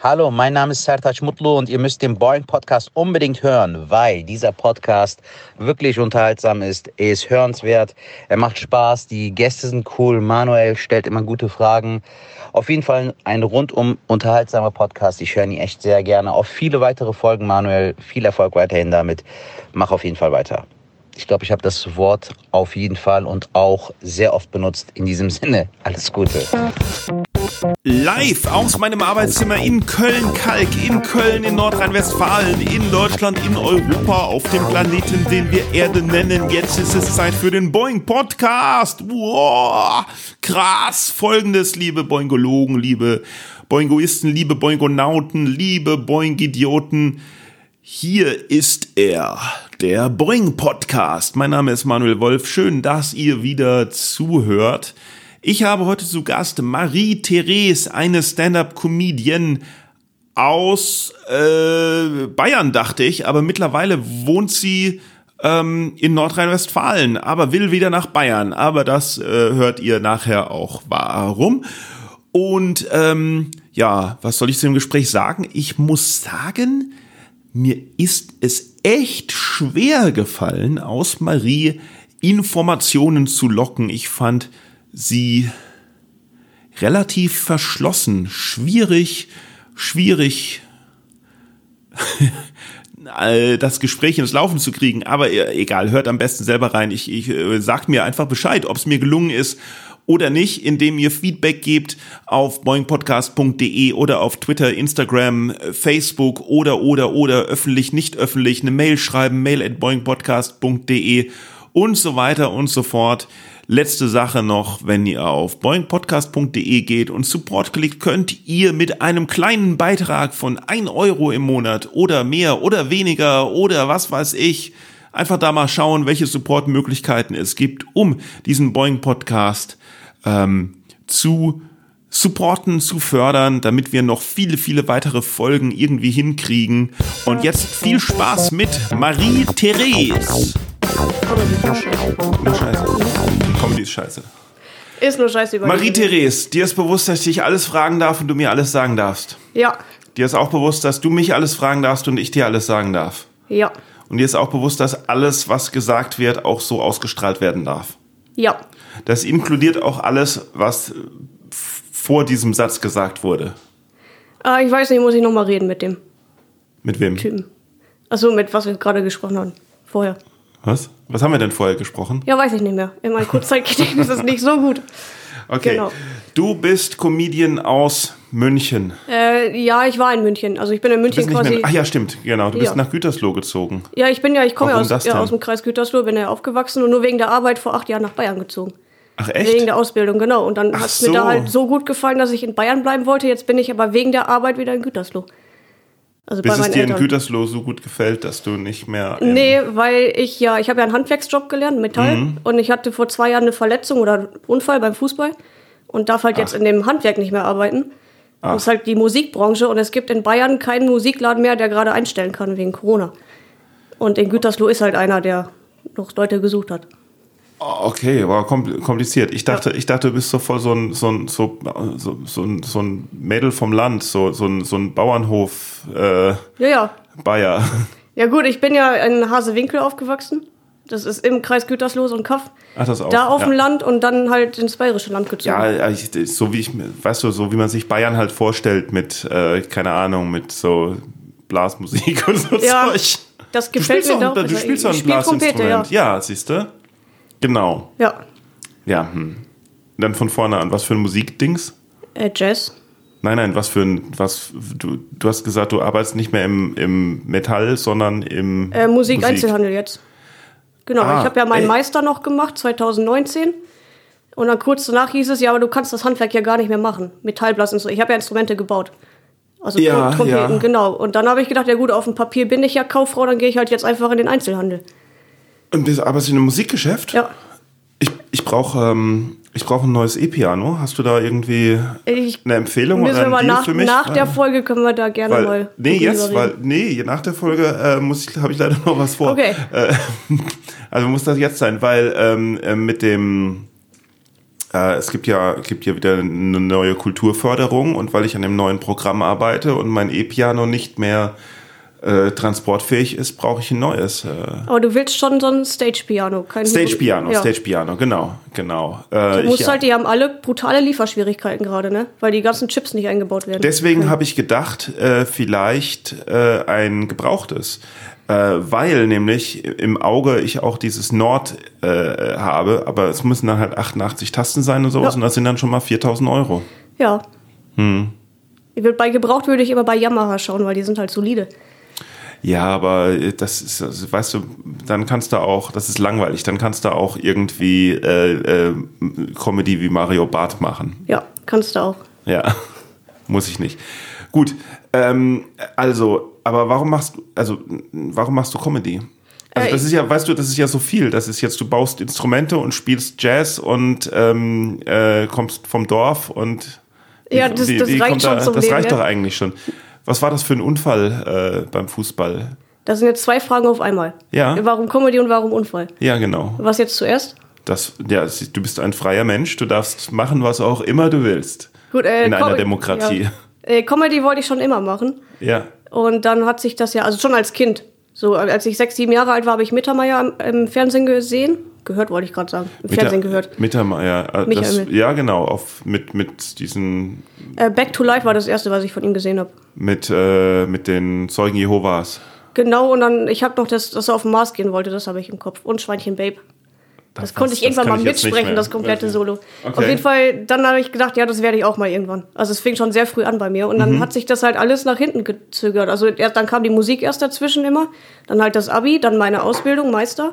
Hallo, mein Name ist Sertac Mutlu und ihr müsst den Boing Podcast unbedingt hören, weil dieser Podcast wirklich unterhaltsam ist. Er ist hörenswert, er macht Spaß, die Gäste sind cool, Manuel stellt immer gute Fragen. Auf jeden Fall ein rundum unterhaltsamer Podcast. Ich höre ihn echt sehr gerne. Auf viele weitere Folgen, Manuel. Viel Erfolg weiterhin damit. Mach auf jeden Fall weiter. Ich glaube, ich habe das Wort auf jeden Fall und auch sehr oft benutzt. In diesem Sinne, alles Gute. Live aus meinem Arbeitszimmer in Köln-Kalk, in Köln, in Nordrhein-Westfalen, in Deutschland, in Europa, auf dem Planeten, den wir Erde nennen. Jetzt ist es Zeit für den Boing Podcast. Wow, krass. Folgendes, liebe Boingologen, liebe Boingoisten, liebe Boingonauten, liebe Boing-Idioten. Hier ist er, der Boing Podcast. Mein Name ist Manuel Wolf. Schön, dass ihr wieder zuhört. Ich habe heute zu Gast Marie-Therese, eine Stand-up-Comedian aus äh, Bayern, dachte ich, aber mittlerweile wohnt sie ähm, in Nordrhein-Westfalen, aber will wieder nach Bayern. Aber das äh, hört ihr nachher auch warum. Und ähm, ja, was soll ich zu dem Gespräch sagen? Ich muss sagen, mir ist es echt schwer gefallen, aus Marie Informationen zu locken. Ich fand sie relativ verschlossen, schwierig, schwierig das Gespräch ins Laufen zu kriegen. Aber egal, hört am besten selber rein. Ich, ich äh, sagt mir einfach Bescheid, ob es mir gelungen ist oder nicht, indem ihr Feedback gebt auf boingpodcast.de oder auf Twitter, Instagram, Facebook oder oder oder öffentlich, nicht öffentlich, eine Mail schreiben, mail at boingpodcast.de und so weiter und so fort. Letzte Sache noch, wenn ihr auf boingpodcast.de geht und Support klickt, könnt ihr mit einem kleinen Beitrag von ein Euro im Monat oder mehr oder weniger oder was weiß ich, einfach da mal schauen, welche Supportmöglichkeiten es gibt, um diesen Boing Podcast ähm, zu supporten, zu fördern, damit wir noch viele, viele weitere Folgen irgendwie hinkriegen. Und jetzt viel Spaß mit Marie-Therese. Nur Scheiße. Comedy ist scheiße. Ist nur scheiße über Marie-Therese, dir ist bewusst, dass ich dich alles fragen darf und du mir alles sagen darfst. Ja. Dir ist auch bewusst, dass du mich alles fragen darfst und ich dir alles sagen darf. Ja. Und dir ist auch bewusst, dass alles, was gesagt wird, auch so ausgestrahlt werden darf. Ja. Das inkludiert auch alles, was vor diesem Satz gesagt wurde. Äh, ich weiß nicht, muss ich nochmal reden mit dem Mit wem? Typen. Achso, mit was wir gerade gesprochen haben. Vorher. Was? Was haben wir denn vorher gesprochen? Ja, weiß ich nicht mehr. In meinem Kurzzeitgedächtnis ist es nicht so gut. Okay. Genau. Du bist Comedian aus München. Äh, ja, ich war in München. Also ich bin in München bist quasi. mehr, ach ja, stimmt, genau. Du bist Ja. nach Gütersloh gezogen. ja, ich bin ja, ich komme ja aus, ja aus dem Kreis Gütersloh, bin ja aufgewachsen und nur wegen der Arbeit vor acht Jahren nach Bayern gezogen. Ach echt? Wegen der Ausbildung, genau. Und dann Ach hat es mir da so. halt so gut gefallen, dass ich in Bayern bleiben wollte. Jetzt bin ich aber wegen der Arbeit wieder in Gütersloh. Also Bis bei es dir in Eltern. Gütersloh so gut gefällt, dass du nicht mehr. in- Nee, weil ich ja, ich habe ja einen Handwerksjob gelernt, Metall. Mhm. Und ich hatte vor zwei Jahren eine Verletzung oder einen Unfall beim Fußball und darf halt jetzt in dem Handwerk nicht mehr arbeiten. Das ist halt die Musikbranche und es gibt in Bayern keinen Musikladen mehr, der gerade einstellen kann wegen Corona. Und in Gütersloh ist halt einer, der noch Leute gesucht hat. Oh, Okay, war kompl- kompliziert. Ich dachte, ich dachte, du bist so voll so ein, so ein, so, so, so ein, so ein Mädel vom Land, so, so ein, so ein Bauernhof, äh, Ja, ja. Bayer. Ja gut, ich bin ja in Hasewinkel aufgewachsen. Das ist im Kreis Gütersloh so ein Kaff. Ach, das auch. Da auf ja. dem Land und dann halt ins bayerische Land gezogen. Ja, ich, so wie ich, weißt du, so wie man sich Bayern halt vorstellt mit, äh, keine Ahnung, mit so Blasmusik und so Ja, Zeug. das gefällt mir doch. du spielst auch ein Blasinstrument. Ja, siehst du? Genau. Ja. Ja, hm. Dann von vorne an, was für ein Musikdings? Äh, Jazz. Nein, nein, was für ein, was, du, du hast gesagt, du arbeitest nicht mehr im, im Metall, sondern im Äh, Musik, Einzelhandel jetzt. Genau, Ah, ich habe ja meinen ey. Meister noch gemacht, 2019. Und dann kurz danach hieß es, ja, aber du kannst das Handwerk ja gar nicht mehr machen. Metallblas und so. Ich habe ja Instrumente gebaut. Also Ja, Trompeten, ja. genau. Und dann habe ich gedacht, ja gut, auf dem Papier bin ich ja Kauffrau, dann gehe ich halt jetzt einfach in den Einzelhandel. Und bist, arbeitest du in einem Musikgeschäft? Ja. Ich, ich brauche ähm, ich brauch ein neues E-Piano. Hast du da irgendwie Ich, eine Empfehlung oder einen Deal nach, für mich? nach der Folge können wir da gerne Weil, mal. nee, jetzt, reden. weil, nee, nach der Folge äh, muss ich, habe ich leider noch was vor. Okay. Äh, also muss das jetzt sein, weil ähm, äh, mit dem äh, es gibt ja, gibt ja wieder eine neue Kulturförderung und weil ich an dem neuen Programm arbeite und mein E-Piano nicht mehr äh, transportfähig ist, brauche ich ein neues. Äh Aber du willst schon so ein Stage-Piano. Stage-Piano, Ja. Stage-Piano, genau, genau. Äh, Du musst ich- halt, die haben alle brutale Lieferschwierigkeiten gerade, ne? Weil die ganzen Chips nicht eingebaut werden. Deswegen habe ich gedacht, äh, vielleicht äh, ein gebrauchtes. Äh, weil nämlich im Auge ich auch dieses Nord habe, aber es müssen dann halt 88 Tasten sein und sowas Ja. und das sind dann schon mal 4000 Euro. Ja. Hm. Bei gebraucht würde ich immer bei Yamaha schauen, weil die sind halt solide. Ja, aber das ist, also, weißt du, dann kannst du auch, das ist langweilig, dann kannst du auch irgendwie äh, äh, Comedy wie Mario Barth machen. Ja, kannst du auch. Ja, muss ich nicht. Gut, ähm, also, aber warum machst du, also, warum machst du Comedy? Also Äh, das ist ja, weißt du, das ist ja so viel. Das ist jetzt, du baust Instrumente und spielst Jazz und ähm, äh, kommst vom Dorf und Ja, das- das reicht kommt schon zum Das Leben, reicht ja. doch eigentlich schon. Was war das für ein Unfall äh, beim Fußball? Das sind jetzt zwei Fragen auf einmal. Ja. Warum Comedy und warum Unfall? Ja, genau. Was jetzt zuerst? Das, ja, du bist ein freier Mensch. Du darfst machen, was auch immer du willst. Gut, äh, In einer Demokratie. Ja. Äh, Comedy wollte ich schon immer machen. Ja. Und dann hat sich das ja, also schon als Kind. So, als ich sechs, sieben Jahre alt war, habe ich Mittermeier im, im Fernsehen gesehen. Gehört, wollte ich gerade sagen. Im Fernsehen gehört. Mittermeier. Äh, Michael das, ja, genau. Auf, mit, mit diesen, Äh, Back to Life war das erste, was ich von ihm gesehen habe. mit, äh, mit den Zeugen Jehovas. Genau, und dann, ich habe noch das, dass er auf den Mars gehen wollte, das habe ich im Kopf. Und Schweinchen Babe. Das, konnte ich irgendwann mal ich mitsprechen, das komplette Solo. Okay. Auf jeden Fall, dann habe ich gedacht, ja, das werde ich auch mal irgendwann. Also es fing schon sehr früh an bei mir. Und dann Mhm. hat sich das halt alles nach hinten gezögert. Also erst, dann kam die Musik erst dazwischen immer, dann halt das Abi, dann meine Ausbildung, Meister.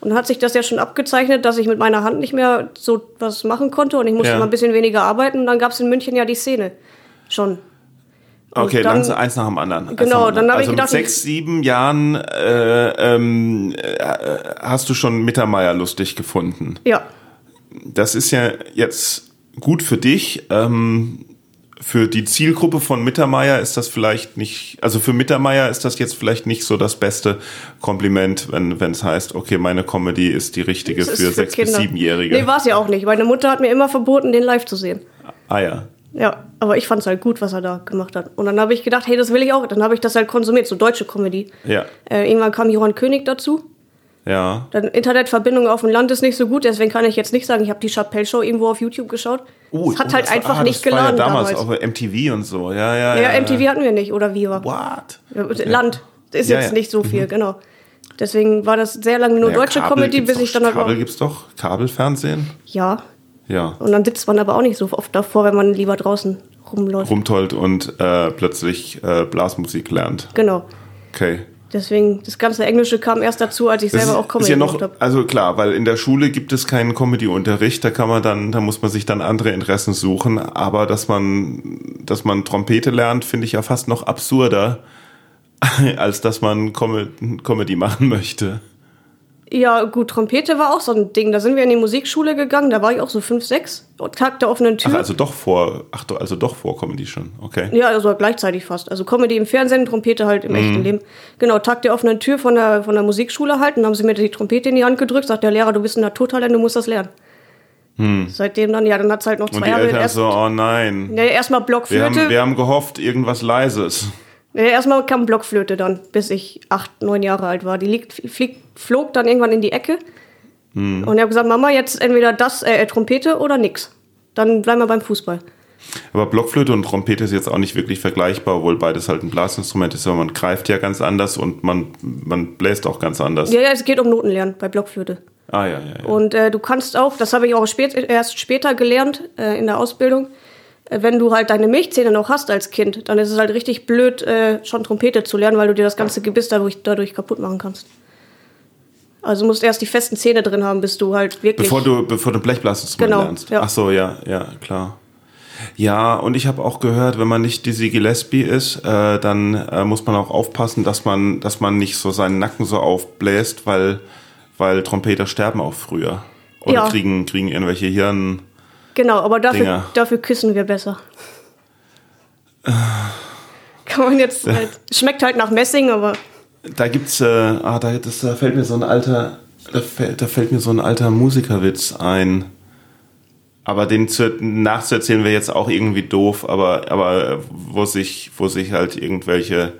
Und dann hat sich das ja schon abgezeichnet, dass ich mit meiner Hand nicht mehr so was machen konnte und ich musste Ja. mal ein bisschen weniger arbeiten. Und dann gab es in München ja die Szene schon. Und Okay, dann- langsam eins nach dem anderen. Eins Genau, dann habe ich also gedacht, mit sechs, sieben Jahren äh, ähm, äh, hast du schon Mittermeier lustig gefunden. Ja, Das ist ja jetzt gut für dich. Ähm, für die Zielgruppe von Mittermeier ist das vielleicht nicht, also für Mittermeier ist das jetzt vielleicht nicht so das beste Kompliment, wenn wenn es heißt, okay, meine Comedy ist die richtige ist für sechs bis siebenjährige. Nee, war es ja auch nicht. Meine Mutter hat mir immer verboten, den live zu sehen. ah ja. Ja, aber ich fand es halt gut, was er da gemacht hat. Und dann habe ich gedacht, hey, das will ich auch. Dann habe ich das halt konsumiert, so deutsche Comedy. Ja. Äh, irgendwann kam Johann König dazu. Ja. Dann Internetverbindung auf dem Land ist nicht so gut, deswegen kann ich jetzt nicht sagen, ich habe die Chappelle Show irgendwo auf YouTube geschaut. es hat oh, halt einfach ah, nicht das war geladen ja damals, damals. auf MTV und so. Ja, ja, ja, ja. MTV hatten wir nicht oder Viva. What? Land ist jetzt. Mhm. nicht so viel, genau. Deswegen war das sehr lange nur Ja, deutsche Kabel Comedy, bis ich dann halt Kabel gibt's doch, Kabelfernsehen. ja. Ja. Und dann sitzt man aber auch nicht so oft davor, wenn man lieber draußen rumläuft. Rumtollt und äh, plötzlich äh, Blasmusik lernt. Genau. Okay. Deswegen, das ganze Englische kam erst dazu, als ich Das selber auch Comedy ist ja noch, habe. also klar, weil in der Schule gibt es keinen Comedy-Unterricht, da kann man dann, da muss man sich dann andere Interessen suchen, aber dass man, dass man Trompete lernt, finde ich ja fast noch absurder, als dass man Com Comedy machen möchte. Ja, gut, Trompete war auch so ein Ding. Da sind wir in die Musikschule gegangen, da war ich auch so 5, 6. Tag der offenen Tür. Ach, also doch vor, ach, also doch vor Comedy schon, okay. Ja, also gleichzeitig fast. Also Comedy im Fernsehen, Trompete halt im Mhm. echten Leben. Genau, Tag der offenen Tür von der, von der Musikschule halt. Und dann haben sie mir die Trompete in die Hand gedrückt, sagt der Lehrer, du bist ein Naturtalent, du musst das lernen. Seitdem dann, ja, dann hat's halt noch zwei Hm. Und die Jahre Eltern erst. so, oh nein. Ja, erstmal Wir Blockflöte. haben, wir haben gehofft, irgendwas Leises. Erstmal kam Blockflöte dann, bis ich acht, neun Jahre alt war. Die liegt, flieg, flog dann irgendwann in die Ecke. Hm. Und ich habe gesagt, Mama, jetzt entweder das, äh, Trompete oder nix. Dann bleiben wir beim Fußball. Aber Blockflöte und Trompete ist jetzt auch nicht wirklich vergleichbar, obwohl beides halt ein Blasinstrument ist, aber man greift ja ganz anders und man, man bläst auch ganz anders. Ja, ja, es geht um Notenlernen bei Blockflöte. Ah ja, ja, ja. Und äh, du kannst auch, das habe ich auch spät, erst später gelernt äh, in der Ausbildung, wenn du halt deine Milchzähne noch hast als Kind, dann ist es halt richtig blöd, äh, schon Trompete zu lernen, weil du dir das ganze Gebiss dadurch, dadurch kaputt machen kannst. Also du musst erst die festen Zähne drin haben, bis du halt wirklich. Bevor du, bevor du Blechblasinstrument Genau, lernst. ja. Ach so, ja, ja, klar. Ja, und ich habe auch gehört, wenn man nicht Dizzy Gillespie ist, äh, dann äh, muss man auch aufpassen, dass man, dass man nicht so seinen Nacken so aufbläst, weil, weil Trompeter sterben auch früher. Oder Ja. kriegen, kriegen irgendwelche Hirn. Genau, aber dafür, Dinger. dafür küssen wir besser. Kann man jetzt halt, schmeckt halt nach Messing, aber Da gibt's, äh, ah, da, das, da fällt mir so ein alter, da fällt, da fällt mir so ein alter Musikerwitz ein. aber den zu, nachzuerzählen wäre jetzt auch irgendwie doof, aber, aber wo sich, wo sich halt irgendwelche, äh, äh,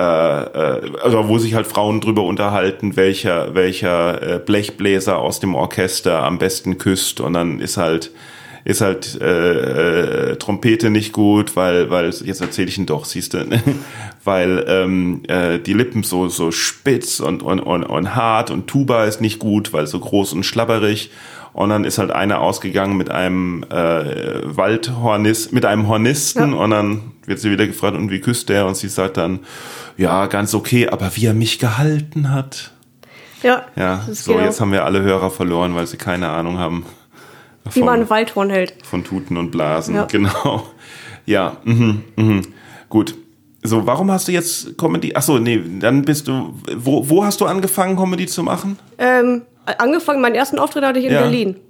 also wo sich halt Frauen drüber unterhalten, welcher, welcher äh, Blechbläser aus dem Orchester am besten küsst und dann ist halt, ist halt äh, äh, Trompete nicht gut, weil, weil jetzt erzähle ich ihn doch, siehst du, weil ähm, äh, die Lippen so so spitz und, und, und, und hart und Tuba ist nicht gut, weil so groß und schlabberig und dann ist halt einer ausgegangen mit einem äh, Waldhornist, mit einem Hornisten. Ja. Und dann wird sie wieder gefragt, und wie küsst der? Und sie sagt dann, ja, ganz okay, aber wie er mich gehalten hat. Ja. Ja, so, genau. jetzt haben wir alle Hörer verloren, weil sie keine Ahnung haben. Wie von, man ein Waldhorn hält. Von Tuten und Blasen, ja. genau. Ja, mhm, mhm. gut. So, warum hast du jetzt Comedy? Achso, nee, dann bist du. Wo, wo hast du angefangen, Comedy zu machen? Ähm, angefangen, meinen ersten Auftritt hatte ich in ja. Berlin.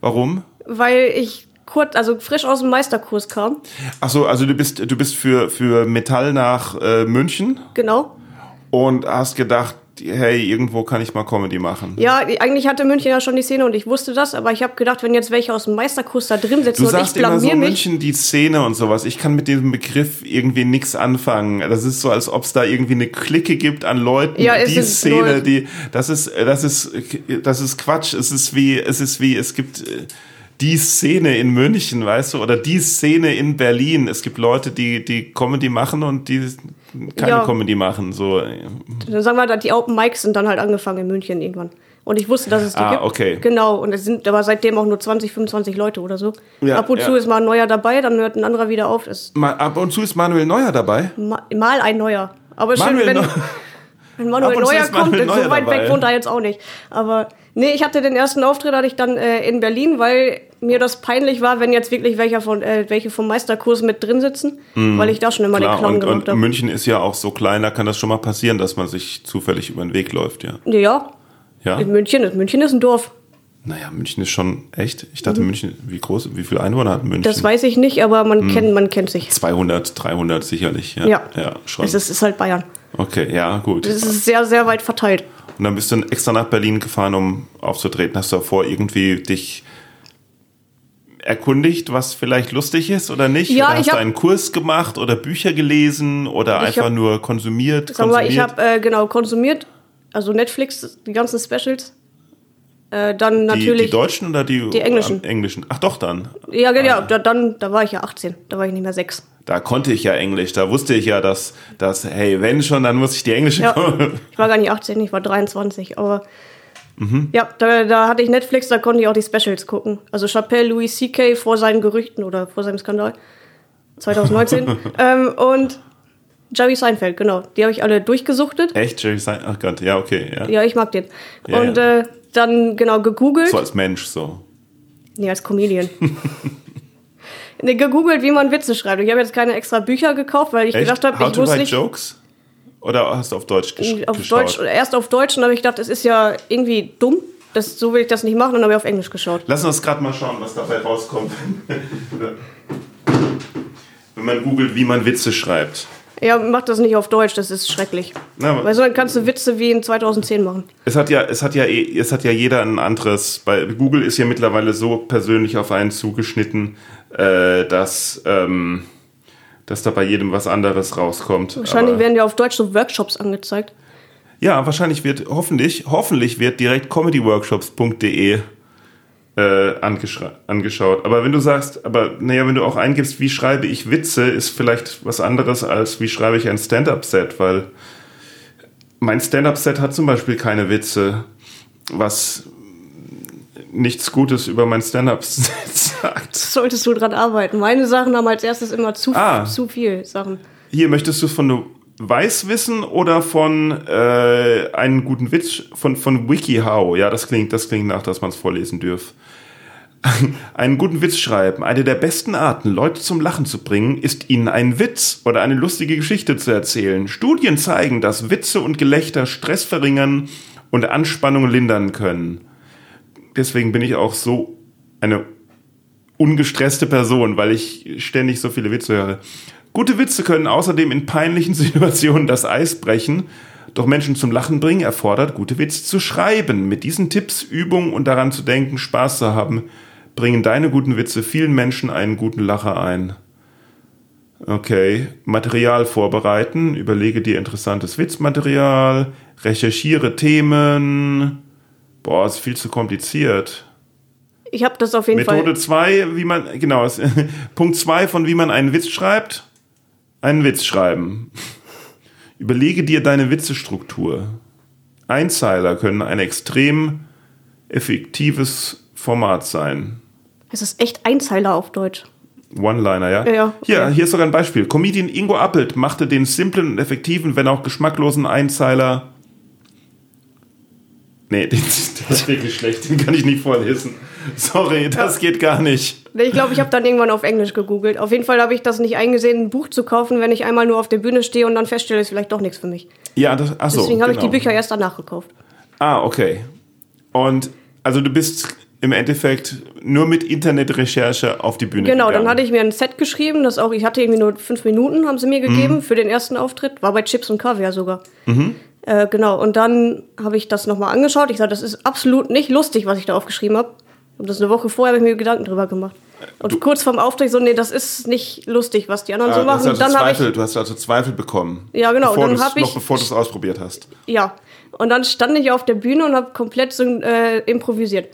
Warum? Weil ich kurz, also frisch aus dem Meisterkurs kam. Achso, also du bist, du bist für, für Metall nach äh, München? Genau. Und hast gedacht, hey, irgendwo kann ich mal Comedy machen. Ja, eigentlich hatte München ja schon die Szene und ich wusste das, aber ich habe gedacht, wenn jetzt welche aus dem Meisterkurs da drin sitzen du und ich blamier immer so mich. München die Szene und sowas. Ich kann mit diesem Begriff irgendwie nichts anfangen. Das ist so, als ob es da irgendwie eine Clique gibt an Leuten. Ja, die Szene, die das ist, das ist, das ist Quatsch. Es ist wie, es ist wie, es gibt äh, die Szene in München, weißt du, oder die Szene in Berlin. Es gibt Leute, die, die Comedy machen und die keine ja. Comedy machen. So. Dann sagen wir, die Open Mics sind dann halt angefangen in München irgendwann. Und ich wusste, dass es die ah, gibt. okay. Genau, und es sind aber seitdem auch nur 20, 25 Leute oder so. Ja, ab und ja. zu ist mal ein neuer dabei, dann hört ein anderer wieder auf. Mal, ab und zu ist Manuel Neuer dabei? Ma mal ein neuer. Aber Manuel schön, wenn, wenn Manuel Neuer kommt, Manuel so weit dabei. weg wohnt er jetzt auch nicht. Aber nee, ich hatte den ersten Auftritt hatte ich dann äh, in Berlin, weil mir das peinlich war, wenn jetzt wirklich welche von äh, welche vom Meisterkurs mit drin sitzen, mm, weil ich da schon immer klar, den Clown und, gemacht habe. München ist ja auch so klein, da kann das schon mal passieren, dass man sich zufällig über den Weg läuft, ja. Ja. Ja. In München ist München ist ein Dorf. Naja, München ist schon echt. Ich dachte, mhm. München, wie groß, wie viele Einwohner hat München? Das weiß ich nicht, aber man, mhm. kennt, man kennt sich. 200, 300 sicherlich. Ja, ja, ja schon. Es ist, ist halt Bayern. Okay, ja, gut. Es ist sehr, sehr weit verteilt. Und dann bist du extra nach Berlin gefahren, um aufzutreten. Hast du davor irgendwie dich erkundigt, was vielleicht lustig ist oder nicht? Ja, oder hast du einen Kurs gemacht oder Bücher gelesen oder einfach hab, nur konsumiert? Sag konsumiert? mal, ich habe äh, genau konsumiert, also Netflix, die ganzen Specials. Äh, dann natürlich. Die, die, deutschen oder die, die englischen? englischen? Ach doch, dann. Ja, genau. Ah. Da, dann, da war ich ja 18. Da war ich nicht mehr 6. Da konnte ich ja Englisch. Da wusste ich ja, dass, dass hey, wenn schon, dann muss ich die englische. Ja, ich war gar nicht 18, ich war 23. Aber mhm. ja, da, da hatte ich Netflix, da konnte ich auch die Specials gucken. Also Chappelle, Louis C.K. vor seinen Gerüchten oder vor seinem Skandal. 2019. ähm, und Jerry Seinfeld, genau. Die habe ich alle durchgesuchtet. Echt? Jerry Seinfeld? Ach Gott, ja, okay. Ja, ja ich mag den. Ja, und ja. Äh, dann genau gegoogelt. So als Mensch, so. Nee, als Comedian. nee, gegoogelt, wie man Witze schreibt. Ich habe jetzt keine extra Bücher gekauft, weil ich Echt? gedacht habe, ich muss nicht. Jokes? Oder hast du auf Deutsch gesch auf geschaut? Deutsch, erst auf Deutsch und habe ich gedacht, es ist ja irgendwie dumm. Das, so will ich das nicht machen und dann habe ich auf Englisch geschaut. Lass uns gerade mal schauen, was dabei rauskommt. Wenn man googelt, wie man Witze schreibt. Ja, mach das nicht auf Deutsch, das ist schrecklich. Na, Weil so dann kannst du Witze wie in 2010 machen. Es hat ja, es hat ja, es hat ja jeder ein anderes. Bei Google ist ja mittlerweile so persönlich auf einen zugeschnitten, äh, dass, ähm, dass da bei jedem was anderes rauskommt. Wahrscheinlich Aber werden ja auf Deutsch so Workshops angezeigt. Ja, wahrscheinlich wird, hoffentlich, hoffentlich wird direkt comedyworkshops.de äh, angeschaut. Aber wenn du sagst, aber naja, wenn du auch eingibst, wie schreibe ich Witze, ist vielleicht was anderes als wie schreibe ich ein Stand-up-Set, weil mein Stand-up-Set hat zum Beispiel keine Witze, was nichts Gutes über mein Stand-up-Set sagt. Solltest du dran arbeiten. Meine Sachen haben als erstes immer zu, ah, zu viel Sachen. Hier möchtest du von weiß wissen oder von äh, einen guten Witz von, von WikiHow. Ja, das klingt, das klingt nach, dass man es vorlesen dürfte. einen guten Witz schreiben. Eine der besten Arten, Leute zum Lachen zu bringen, ist ihnen einen Witz oder eine lustige Geschichte zu erzählen. Studien zeigen, dass Witze und Gelächter Stress verringern und Anspannung lindern können. Deswegen bin ich auch so eine ungestresste Person, weil ich ständig so viele Witze höre. Gute Witze können außerdem in peinlichen Situationen das Eis brechen. Doch Menschen zum Lachen bringen erfordert, gute Witze zu schreiben. Mit diesen Tipps, Übungen und daran zu denken, Spaß zu haben, bringen deine guten Witze vielen Menschen einen guten Lacher ein. Okay, Material vorbereiten, überlege dir interessantes Witzmaterial, recherchiere Themen. Boah, ist viel zu kompliziert. Ich habe das auf jeden Methode Fall. 2, wie man, genau, Punkt 2 von wie man einen Witz schreibt. Einen Witz schreiben. Überlege dir deine Witzestruktur. Einzeiler können ein extrem effektives Format sein. Es ist echt Einzeiler auf Deutsch. One-Liner, ja? Ja, ja, Hier, okay. hier ist sogar ein Beispiel. Comedian Ingo Appelt machte den simplen und effektiven, wenn auch geschmacklosen Einzeiler. Nee, der ist wirklich schlecht. Den kann ich nicht vorlesen. Sorry, das geht gar nicht. Ich glaube, ich habe dann irgendwann auf Englisch gegoogelt. Auf jeden Fall habe ich das nicht eingesehen, ein Buch zu kaufen, wenn ich einmal nur auf der Bühne stehe und dann feststelle, es ist vielleicht doch nichts für mich. Ja, das, ach so, Deswegen habe ich die genau. Bücher erst danach gekauft. Ah, okay. Und also du bist im Endeffekt nur mit Internetrecherche auf die Bühne Genau, gegangen. dann hatte ich mir ein Set geschrieben, das auch, ich hatte irgendwie nur fünf Minuten, haben sie mir gegeben für den ersten Auftritt. War bei Chips und Kaviar sogar. Äh, genau, und dann habe ich das nochmal angeschaut. Ich sage, das ist absolut nicht lustig, was ich da aufgeschrieben habe. Und das eine Woche vorher habe ich mir Gedanken drüber gemacht. Und kurz vorm Auftritt so, nee, das ist nicht lustig, was die anderen Ah, so du, machen. also dann habe ich Zweifel, du hast also Zweifel bekommen. Ja, genau, Bevor dann ich- noch bevor du es ausprobiert hast. Ja, und dann stand ich auf der Bühne und habe komplett so, äh, improvisiert.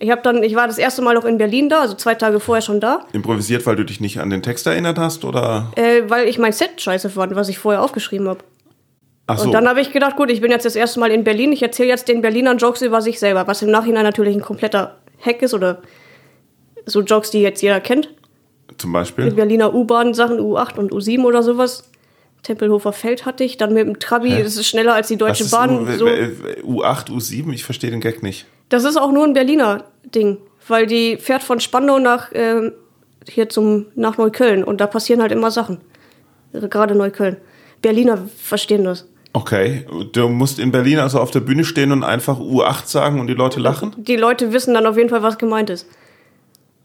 Ich habe dann, ich war das erste Mal noch in Berlin da, also zwei Tage vorher schon da, Improvisiert, weil du dich nicht an den Text erinnert hast, oder? äh, weil ich mein Set scheiße fand, was ich vorher aufgeschrieben habe. Ach so. Und dann habe ich gedacht, gut, ich bin jetzt das erste Mal in Berlin, ich erzähle jetzt den Berlinern Jokes über sich selber, was im Nachhinein natürlich ein kompletter Hack ist oder so Jokes, die jetzt jeder kennt. Zum Die Beispiel. Berliner U-Bahn-Sachen, U8 und U7 oder sowas. Tempelhofer Feld hatte ich, dann mit dem Trabi, das ist schneller als die Deutsche ist Bahn. U, so. U8, U7? Ich verstehe den Gag nicht. Das ist auch nur ein Berliner Ding, weil die fährt von Spandau nach ähm, hier zum nach Neukölln und da passieren halt immer Sachen. Gerade Neukölln. Berliner verstehen das. Okay, du musst in Berlin also auf der Bühne stehen und einfach U8 sagen und die Leute lachen? Die Leute wissen dann auf jeden Fall, was gemeint ist.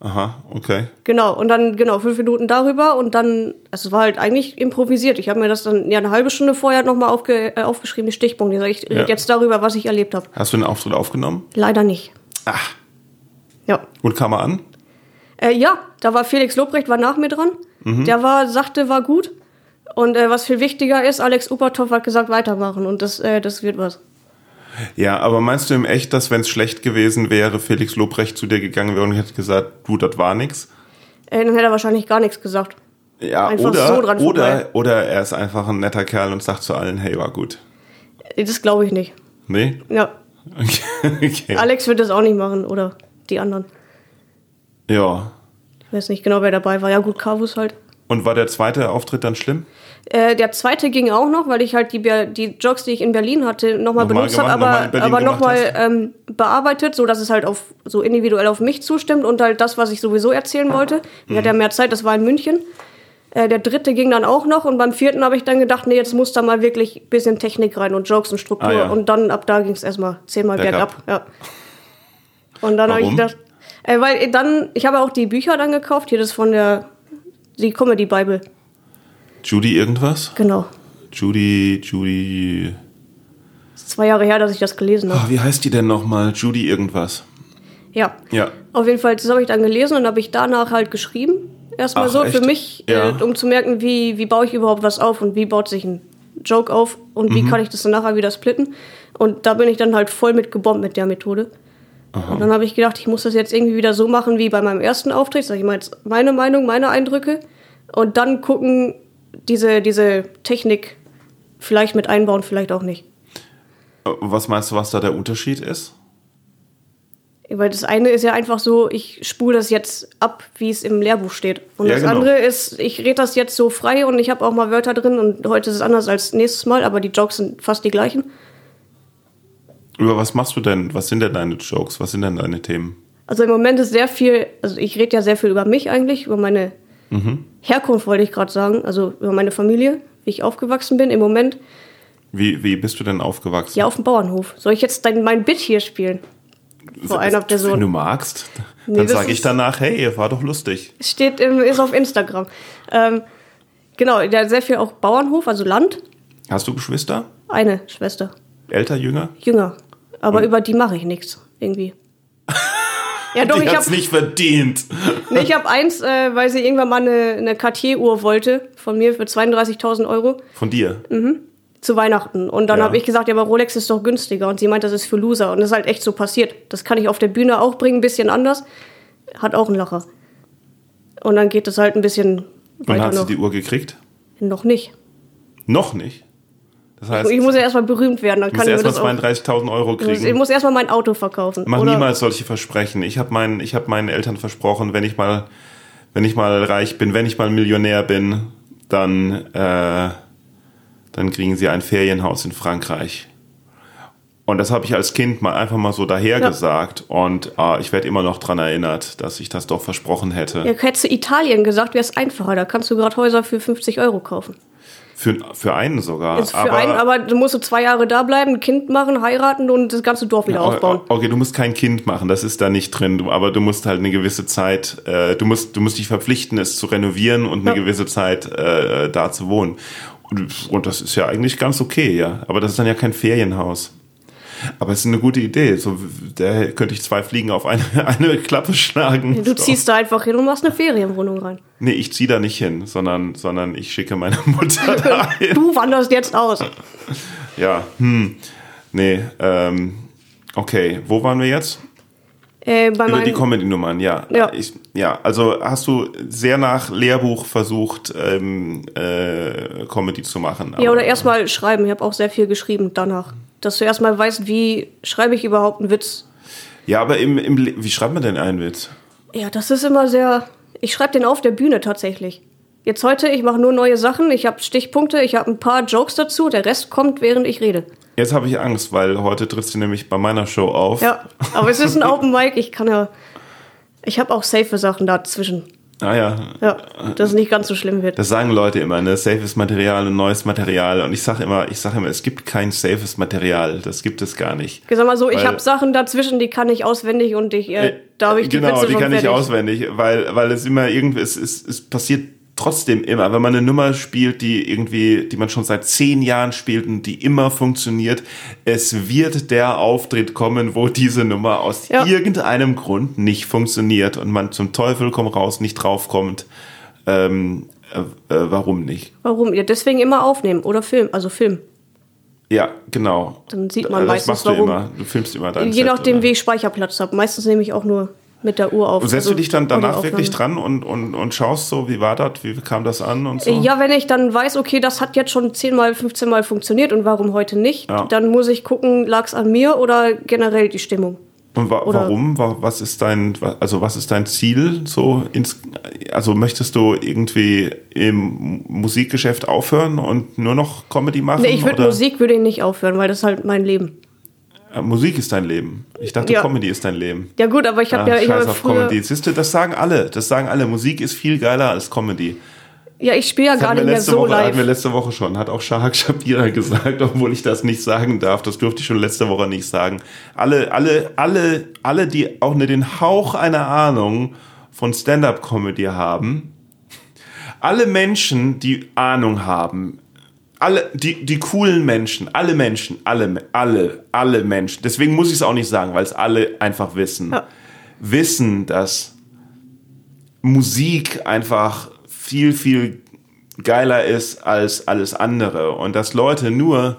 Aha, okay. Genau, und dann, genau, fünf Minuten darüber und dann, also es war halt eigentlich improvisiert. Ich habe mir das dann ja eine halbe Stunde vorher nochmal aufge, äh, aufgeschrieben, die Stichpunkte. Ich Ich Ja. rede jetzt darüber, was ich erlebt habe. Hast du den Auftritt aufgenommen? Leider nicht. Ach. Ja. Und kam er an? Äh, ja, da war Felix Lobrecht, war nach mir dran. Der war, sagte, war gut. Und äh, was viel wichtiger ist, Alex Upertoff hat gesagt, weitermachen. Und das, äh, das wird was. Ja, aber meinst du im Echt, dass wenn es schlecht gewesen wäre, Felix Lobrecht zu dir gegangen wäre und hätte gesagt, du, das war nix? Äh, dann hätte er wahrscheinlich gar nichts gesagt. Ja, Einfach oder, so dran oder, vorbei. oder er ist einfach ein netter Kerl und sagt zu allen, hey, war gut. Das glaube ich nicht. Nee? Ja. Okay. okay. Alex wird das auch nicht machen. Oder die anderen. Ja. Ich weiß nicht genau, wer dabei war. Ja, gut, Carvus halt. Und war der zweite Auftritt dann schlimm? Äh, der zweite ging auch noch, weil ich halt die, die Jokes, die ich in Berlin hatte, nochmal Nochmal benutzt habe, aber, Berlin aber nochmal ähm, bearbeitet, so dass es halt auf so individuell auf mich zustimmt und halt das, was ich sowieso erzählen wollte. Ich Mhm. hatte ja mehr Zeit, das war in München. Äh, der dritte ging dann auch noch und beim vierten habe ich dann gedacht, nee, jetzt muss da mal wirklich ein bisschen Technik rein und Jokes und Struktur. Ah, ja. Und dann ab da ging es erstmal zehnmal Bergab. bergab. Ja. Und dann habe ich gedacht, äh, weil dann, ich habe auch die Bücher dann gekauft, hier das von der, die Comedy Bible. Judy irgendwas? Genau. Judy, Judy. Das ist zwei Jahre her, dass ich das gelesen habe. Ah, wie heißt die denn nochmal? Judy irgendwas. Ja. Ja. Auf jeden Fall, das habe ich dann gelesen und habe ich danach halt geschrieben. Erstmal Ach, so echt? für mich, Ja. äh, um zu merken, wie, wie baue ich überhaupt was auf und wie baut sich ein Joke auf und Mhm. wie kann ich das dann nachher wieder splitten. Und da bin ich dann halt voll mit gebombt mit der Methode. Und dann habe ich gedacht, ich muss das jetzt irgendwie wieder so machen wie bei meinem ersten Auftritt. Sag ich mal jetzt meine Meinung, meine Eindrücke. Und dann gucken, diese, diese Technik vielleicht mit einbauen, vielleicht auch nicht. Was meinst du, was da der Unterschied ist? Weil das eine ist ja einfach so, ich spule das jetzt ab, wie es im Lehrbuch steht. Und Ja, das genau. andere ist, ich rede das jetzt so frei und ich habe auch mal Wörter drin und heute ist es anders als nächstes Mal, aber die Jokes sind fast die gleichen. Über was machst du denn? Was sind denn deine Jokes? Was sind denn deine Themen? Also im Moment ist sehr viel, also ich rede ja sehr viel über mich eigentlich, über meine Herkunft wollte ich gerade sagen, also über meine Familie, wie ich aufgewachsen bin. Im Moment Wie, wie bist du denn aufgewachsen? ja auf dem Bauernhof. Soll ich jetzt dein, mein Bit hier spielen? Vor einer Person. Wenn du magst, Nee, dann sage ich danach, hey, war doch lustig. Steht im, ist auf Instagram. Ähm, genau, der hat sehr viel auch Bauernhof, also Land. Hast du Geschwister? Eine Schwester. Älter, jünger? jünger. Aber über die mache ich nichts, irgendwie. Ja, doch, die ich hat's hab- nicht verdient. Nee, ich habe eins, äh, weil sie irgendwann mal eine, eine Cartier-Uhr wollte von mir für 32.000 Euro Von dir. zu Weihnachten. Und dann Ja. habe ich gesagt, ja, aber Rolex ist doch günstiger. Und sie meint, das ist für Loser. Und das ist halt echt so passiert. Das kann ich auf der Bühne auch bringen, ein bisschen anders. Hat auch einen Lacher. Und dann geht es halt ein bisschen hast du noch. die Uhr gekriegt? Noch nicht. Noch nicht. Das heißt, Ich muss ja erstmal berühmt werden. Dann kann ich erstmal 32.000 Euro Ich kriegen. muss erstmal mein Auto verkaufen. Mach Oder- niemals solche Versprechen. Ich habe meinen, ich hab meinen Eltern versprochen, wenn ich mal, wenn ich mal reich bin, wenn ich mal Millionär bin, dann, äh, dann kriegen sie ein Ferienhaus in Frankreich. Und das habe ich als Kind mal einfach mal so daher Ja. Und äh, ich werde immer noch dran erinnert, dass ich das doch versprochen hätte. Ja, hättest du Italien gesagt, wäre es einfacher. Da kannst du gerade Häuser für 50 Euro kaufen. Für, für einen sogar. Jetzt für einen, aber du musst so zwei Jahre da bleiben, ein Kind machen, heiraten und das ganze Dorf wieder aufbauen. Okay, du musst kein Kind machen, das ist da nicht drin, du- aber du musst halt eine gewisse Zeit, äh, du musst, du musst dich verpflichten, es zu renovieren und eine Ja. gewisse Zeit äh, da zu wohnen. Und, und das ist ja eigentlich ganz okay, ja. Aber das ist dann ja kein Ferienhaus. Aber es ist eine gute Idee. So, da könnte ich zwei Fliegen auf eine, eine Klappe schlagen. Du ziehst da einfach hin und machst eine Ferienwohnung rein. Nee, ich ziehe da nicht hin, sondern, sondern ich schicke meine Mutter dahin. Du wanderst jetzt aus. Ja, hm. Nee, ähm, okay. Wo waren wir jetzt? Äh, bei Über die Comedy-Nummern, ja. Ja. Ich, ja, also hast du sehr nach Lehrbuch versucht, ähm, äh, Comedy zu machen. ja, oder erstmal schreiben. Ich habe auch sehr viel geschrieben danach. Dass du erstmal weißt, wie schreibe ich überhaupt einen Witz. Ja, aber im, im, Le- wie schreibt man denn einen Witz? Ja, das ist immer sehr. Ich schreibe den auf der Bühne tatsächlich. Jetzt heute, ich mache nur neue Sachen, ich habe Stichpunkte, ich habe ein paar Jokes dazu, der Rest kommt, während ich rede. Jetzt habe ich Angst, weil heute trittst du nämlich bei meiner Show auf. Ja, aber es ist ein Open Mic, ich kann ja. Ich habe auch safe Sachen dazwischen. Ah ja, Ja, dass es nicht ganz so schlimm wird. das sagen Leute immer, ne? Safes Material und neues Material. Und ich sage immer, ich sage immer, es gibt kein safes Material. Das gibt es gar nicht. Ich sag mal so, ich Weil- habe Sachen dazwischen, die kann ich auswendig und ich, äh, da habe ich die genau, Witze die kann fertig. ich auswendig, weil, weil es immer irgendwie, es, es, es passiert trotzdem immer, wenn man eine Nummer spielt, die irgendwie, die man schon seit zehn Jahren spielt und die immer funktioniert, es wird der Auftritt kommen, wo diese Nummer aus Ja. irgendeinem Grund nicht funktioniert und man zum Teufel komm raus nicht draufkommt. Ähm, äh, äh, warum nicht? Warum? Ja, deswegen immer aufnehmen oder Film, also Film. Ja, genau. Dann sieht man das meistens, machst du warum. immer. Du filmst immer dein Je nachdem, wie ich Speicherplatz habe. Meistens nehme ich auch nur mit der Uhr auf. Und setzt also du dich dann danach wirklich dran und, und, und schaust so, wie war das, wie kam das an und so? Ja, wenn ich dann weiß, okay, das hat jetzt schon 10 mal, 15 Mal funktioniert und warum heute nicht, Ja. dann muss ich gucken, lag es an mir oder generell die Stimmung. Und wa Oder- warum? Wa- Was ist dein, also was ist dein Ziel? So ins, also möchtest du irgendwie im Musikgeschäft aufhören und nur noch Comedy machen? Nee, ich würde? Musik würde ich nicht aufhören, weil das ist halt mein Leben. Äh, Musik ist dein Leben. Ich dachte, Ja. Comedy ist dein Leben. Ja gut, aber ich habe Ah, ja, ich scheiß habe auf früher, Comedy. Siehst du, das sagen alle. Das sagen alle. Musik ist viel geiler als Comedy. ja, ich spiele ja wir, mehr letzte so Woche, hatten wir live. letzte Woche schon. Hat auch Shahak Shapira gesagt, obwohl ich das nicht sagen darf. Das durfte ich schon letzte Woche nicht sagen. Alle, alle, alle, alle, die auch nur den Hauch einer Ahnung von Stand-up-Comedy haben, alle Menschen, die Ahnung haben, alle, die, die coolen Menschen, alle Menschen, alle, alle, alle Menschen, deswegen muss ich es auch nicht sagen, weil es alle einfach wissen, Ja. wissen, dass Musik einfach viel, viel geiler ist als alles andere und dass Leute nur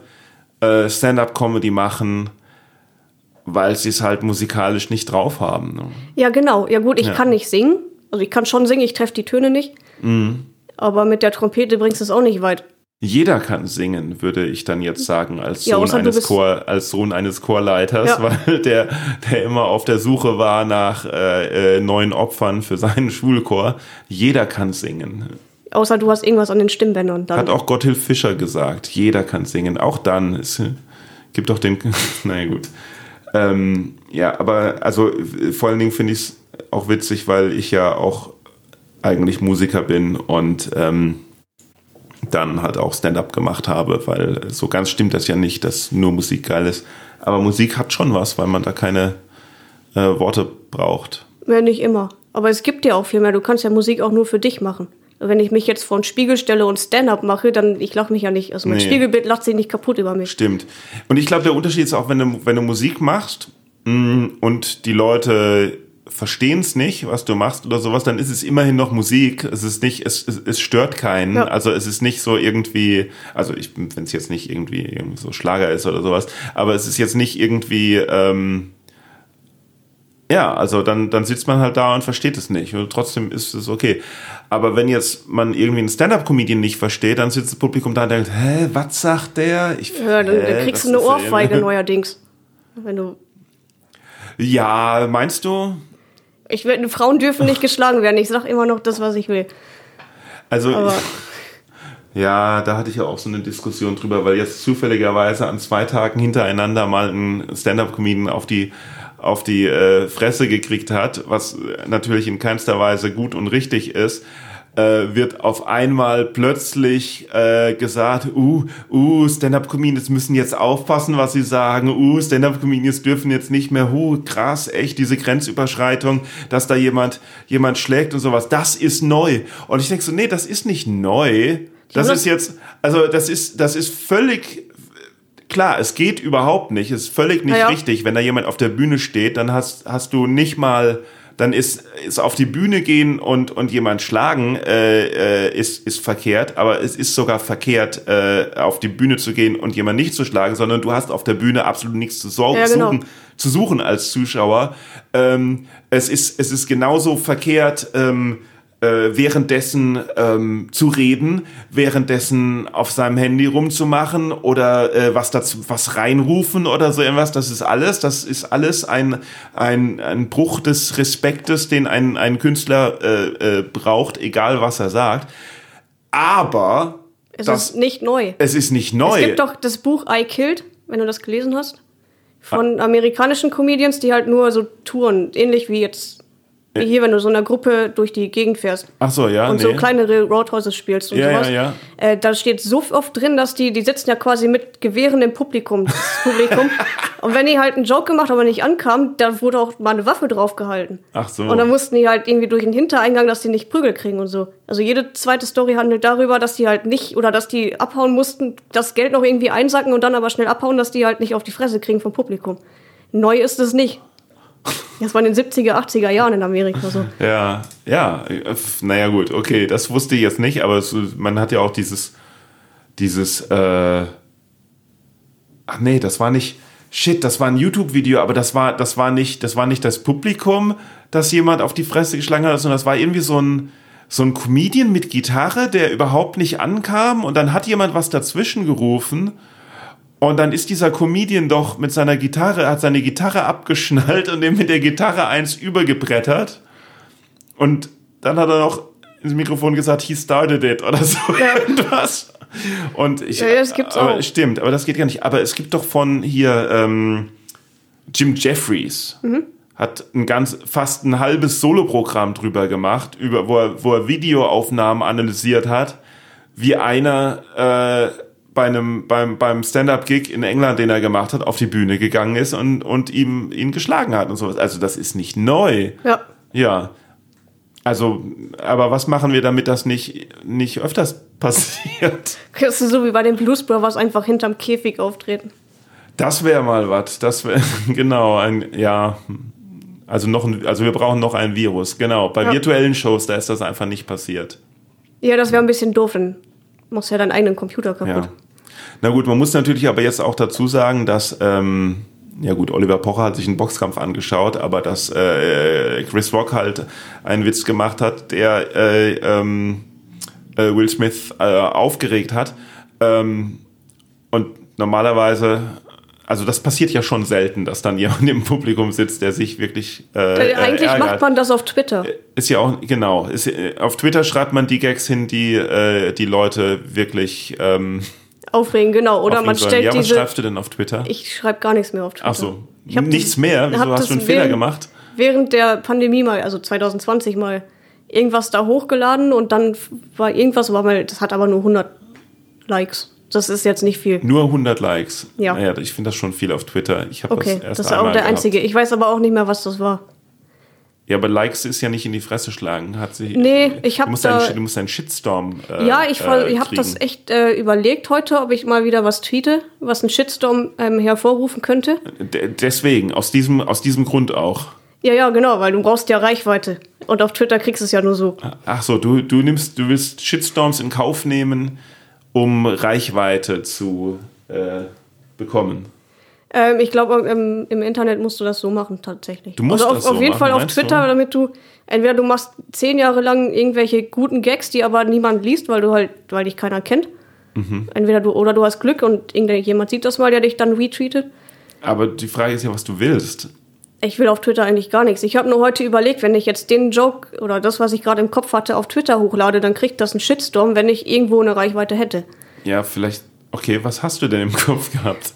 äh, Stand-up-Comedy machen, weil sie es halt musikalisch nicht drauf haben. Ne? Ja, genau. Ja gut, ich Ja. kann nicht singen. Also ich kann schon singen, ich treffe die Töne nicht. Mhm. Aber mit der Trompete bringst du es auch nicht weit. Jeder kann singen, würde ich dann jetzt sagen, als Ja, Sohn, du eines, Chor, als Sohn eines Chorleiters, Ja. weil der, der immer auf der Suche war nach äh, äh, neuen Opfern für seinen Schulchor. Jeder kann singen. Außer du hast irgendwas an den Stimmbändern. Dann. Hat auch Gotthilf Fischer gesagt. Jeder kann singen. Auch dann. Es gibt doch den. naja, gut. Ähm, ja, aber also vor allen Dingen finde ich es auch witzig, weil ich ja auch eigentlich Musiker bin und ähm, dann halt auch Stand-up gemacht habe, weil so ganz stimmt das ja nicht, dass nur Musik geil ist. Aber Musik hat schon was, weil man da keine äh, Worte braucht. Ja, nicht immer. Aber es gibt ja auch viel mehr. Du kannst ja Musik auch nur für dich machen. Wenn ich mich jetzt vor einen Spiegel stelle und Stand-up mache, dann ich lache mich ja nicht. Also mein Nee. Spiegelbild lacht sich nicht kaputt über mich. Stimmt. Und ich glaube, der Unterschied ist auch, wenn du, wenn du Musik machst mh, und die Leute verstehen es nicht, was du machst oder sowas, dann ist es immerhin noch Musik. Es ist nicht, es, es, es stört keinen. Ja. Also es ist nicht so irgendwie, also ich, wenn es jetzt nicht irgendwie, irgendwie so Schlager ist oder sowas, aber es ist jetzt nicht irgendwie, ähm, ja, also dann, dann sitzt man halt da und versteht es nicht. Und trotzdem ist es okay. Aber wenn jetzt man irgendwie einen Stand-Up-Comedian nicht versteht, dann sitzt das Publikum da und denkt, hä, was sagt der? Ich, Ja, dann, hä, dann kriegst du eine? Ohrfeige neuerdings. Wenn du. Ja, meinst du? Ich will, Frauen dürfen nicht geschlagen werden. Ich sag immer noch das, was ich will. Also, Aber ja, da hatte ich ja auch so eine Diskussion drüber, weil jetzt zufälligerweise an zwei Tagen hintereinander mal ein Stand-Up-Comedian auf die auf die äh, Fresse gekriegt hat, was natürlich in keinster Weise gut und richtig ist, äh, wird auf einmal plötzlich äh, gesagt, uh, uh, Stand-Up-Comedians müssen jetzt aufpassen, was sie sagen, uh, Stand-Up-Comedians dürfen jetzt nicht mehr, uh, krass, echt, diese Grenzüberschreitung, dass da jemand, jemand schlägt und sowas, das ist neu. Und ich denke so, nee, das ist nicht neu. Das ist jetzt, also das ist, das ist völlig klar, es geht überhaupt nicht, es ist völlig nicht Ja, ja. richtig. Wenn da jemand auf der Bühne steht, dann hast, hast du nicht mal, dann ist, ist auf die Bühne gehen und, und jemand schlagen, äh, äh, ist, ist verkehrt, aber es ist sogar verkehrt, äh, auf die Bühne zu gehen und jemand nicht zu schlagen, sondern du hast auf der Bühne absolut nichts zu, so Ja, genau. suchen, zu suchen als Zuschauer. Ähm, es, ist, es ist genauso verkehrt, ähm, äh, währenddessen ähm, zu reden, währenddessen auf seinem Handy rumzumachen oder äh, was dazu was reinrufen oder so irgendwas. Das ist alles, das ist alles ein ein, ein Bruch des Respektes, den ein ein Künstler äh, äh, braucht, egal was er sagt. Aber es das, ist nicht neu. es ist nicht neu. Es gibt doch das Buch I Killed, wenn du das gelesen hast. Von amerikanischen Comedians, die halt nur so touren. Ähnlich wie jetzt hier, wenn du so einer Gruppe durch die Gegend fährst. Ach so, ja, und so nee. kleinere Roadhouses spielst und Ja, sowas. ja, ja. Äh, da steht so oft drin, dass die, die sitzen ja quasi mit Gewehren im Publikum, das Publikum. und wenn die halt einen Joke gemacht, aber nicht ankam, dann wurde auch mal eine Waffe draufgehalten. Ach so. Und dann mussten die halt irgendwie durch den Hintereingang, dass die nicht Prügel kriegen und so. Also jede zweite Story handelt darüber, dass die halt nicht, oder dass die abhauen mussten, das Geld noch irgendwie einsacken und dann aber schnell abhauen, dass die halt nicht auf die Fresse kriegen vom Publikum. Neu ist es nicht. Das war in den 70er, 80er Jahren in Amerika so. Ja, ja, naja gut, okay, das wusste ich jetzt nicht, aber es, man hat ja auch dieses, dieses, äh, ach nee, das war nicht, shit, das war ein YouTube-Video, aber das war, das war nicht, das war nicht das Publikum, das jemand auf die Fresse geschlagen hat, sondern das war irgendwie so ein, so ein Comedian mit Gitarre, der überhaupt nicht ankam und dann hat jemand was dazwischen gerufen und dann ist dieser Comedian doch mit seiner Gitarre, hat seine Gitarre abgeschnallt und dem mit der Gitarre eins übergebrettert. Und dann hat er noch ins Mikrofon gesagt, he started it oder so irgendwas. Und ich, Ja, ja, das gibt's aber, auch. Stimmt, aber das geht gar nicht. Aber es gibt doch von hier ähm, Jim Jeffries. Mhm. Hat ein ganz fast ein halbes Soloprogramm drüber gemacht, über, wo, er, wo er Videoaufnahmen analysiert hat, wie einer äh, bei einem, beim, beim Stand-up-Gig in England, den er gemacht hat, auf die Bühne gegangen ist und, und ihm ihn geschlagen hat und sowas. Also das ist nicht neu. Ja. Ja. Also, aber was machen wir, damit das nicht, nicht öfters passiert? Das ist so wie bei den Blues Brothers einfach hinterm Käfig auftreten. Das wäre mal was. Das wäre, genau, ein, ja. Also noch ein, also wir brauchen noch ein Virus. Genau. Bei Ja. virtuellen Shows, da ist das einfach nicht passiert. Ja, das wäre ein bisschen doof, dann machst du ja deinen eigenen Computer kaputt. Ja. Na gut, man muss natürlich aber jetzt auch dazu sagen, dass, ähm, ja gut, Oliver Pocher hat sich einen Boxkampf angeschaut, aber dass äh, Chris Rock halt einen Witz gemacht hat, der äh, ähm, äh, Will Smith äh, aufgeregt hat. Ähm, und normalerweise, also das passiert ja schon selten, dass dann jemand im Publikum sitzt, der sich wirklich äh, Äh, Eigentlich äh, macht ärgert. man das auf Twitter. Ist ja auch, genau. Ist, auf Twitter schreibt man die Gags hin, die die Leute wirklich ähm, Aufregen, genau. Oder aufnehmen man sollen. stellt Ja, was diese. schreibst du denn auf Twitter? Ich schreibe gar nichts mehr auf Twitter. Ach so. Ich hab Nichts mehr? Wieso hast du einen Fehler während- gemacht? Während der Pandemie mal, also 2020 mal, irgendwas da hochgeladen und dann war irgendwas, war mal, das hat aber nur 100 Likes. Das ist jetzt nicht viel. Nur 100 Likes. Ja. Naja, ich finde das schon viel auf Twitter. Ich habe Okay, das erst das ist auch der gehabt. einzige. Ich weiß aber auch nicht mehr, was das war. Ja, aber Likes ist ja nicht in die Fresse schlagen. Hat sie, Nee, ich hab du musst da- einen, Du musst einen Shitstorm äh, ja, ich, äh, ich habe das echt äh, überlegt heute, ob ich mal wieder was tweete, was einen Shitstorm ähm, hervorrufen könnte. D deswegen, aus diesem, aus diesem Grund auch. Ja, ja, genau, weil du brauchst ja Reichweite. Und auf Twitter kriegst du es ja nur so. Ach so, du, du nimmst, du willst Shitstorms in Kauf nehmen, um Reichweite zu äh, bekommen. Ähm, ich glaube, im, im, Internet musst du das so machen, tatsächlich. Du musst also auf, das so auf jeden machen, Fall auf Twitter, du? damit du entweder du machst zehn Jahre lang irgendwelche guten Gags, die aber niemand liest, weil du halt, weil dich keiner kennt. Mhm. Entweder du oder du hast Glück und irgendjemand sieht das mal, der dich dann retweetet. Aber die Frage ist ja, was du willst. Ich will auf Twitter eigentlich gar nichts. Ich habe nur heute überlegt, wenn ich jetzt den Joke oder das, was ich gerade im Kopf hatte, auf Twitter hochlade, dann kriegt das einen Shitstorm, wenn ich irgendwo eine Reichweite hätte. Ja, vielleicht. Okay, was hast du denn im Kopf gehabt?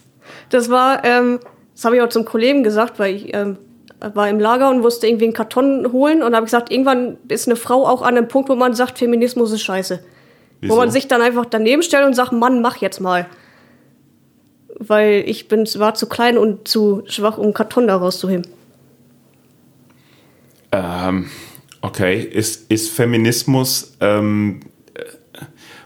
Das war, ähm, das habe ich auch zum Kollegen gesagt, weil ich ähm, war im Lager und musste irgendwie einen Karton holen und habe gesagt, irgendwann ist eine Frau auch an einem Punkt, wo man sagt, Feminismus ist scheiße. Wieso? Wo man sich dann einfach daneben stellt und sagt, Mann, mach jetzt mal. Weil ich bin, war zu klein und zu schwach, um einen Karton da rauszuheben. Ähm, okay, ist, ist Feminismus, ähm, äh,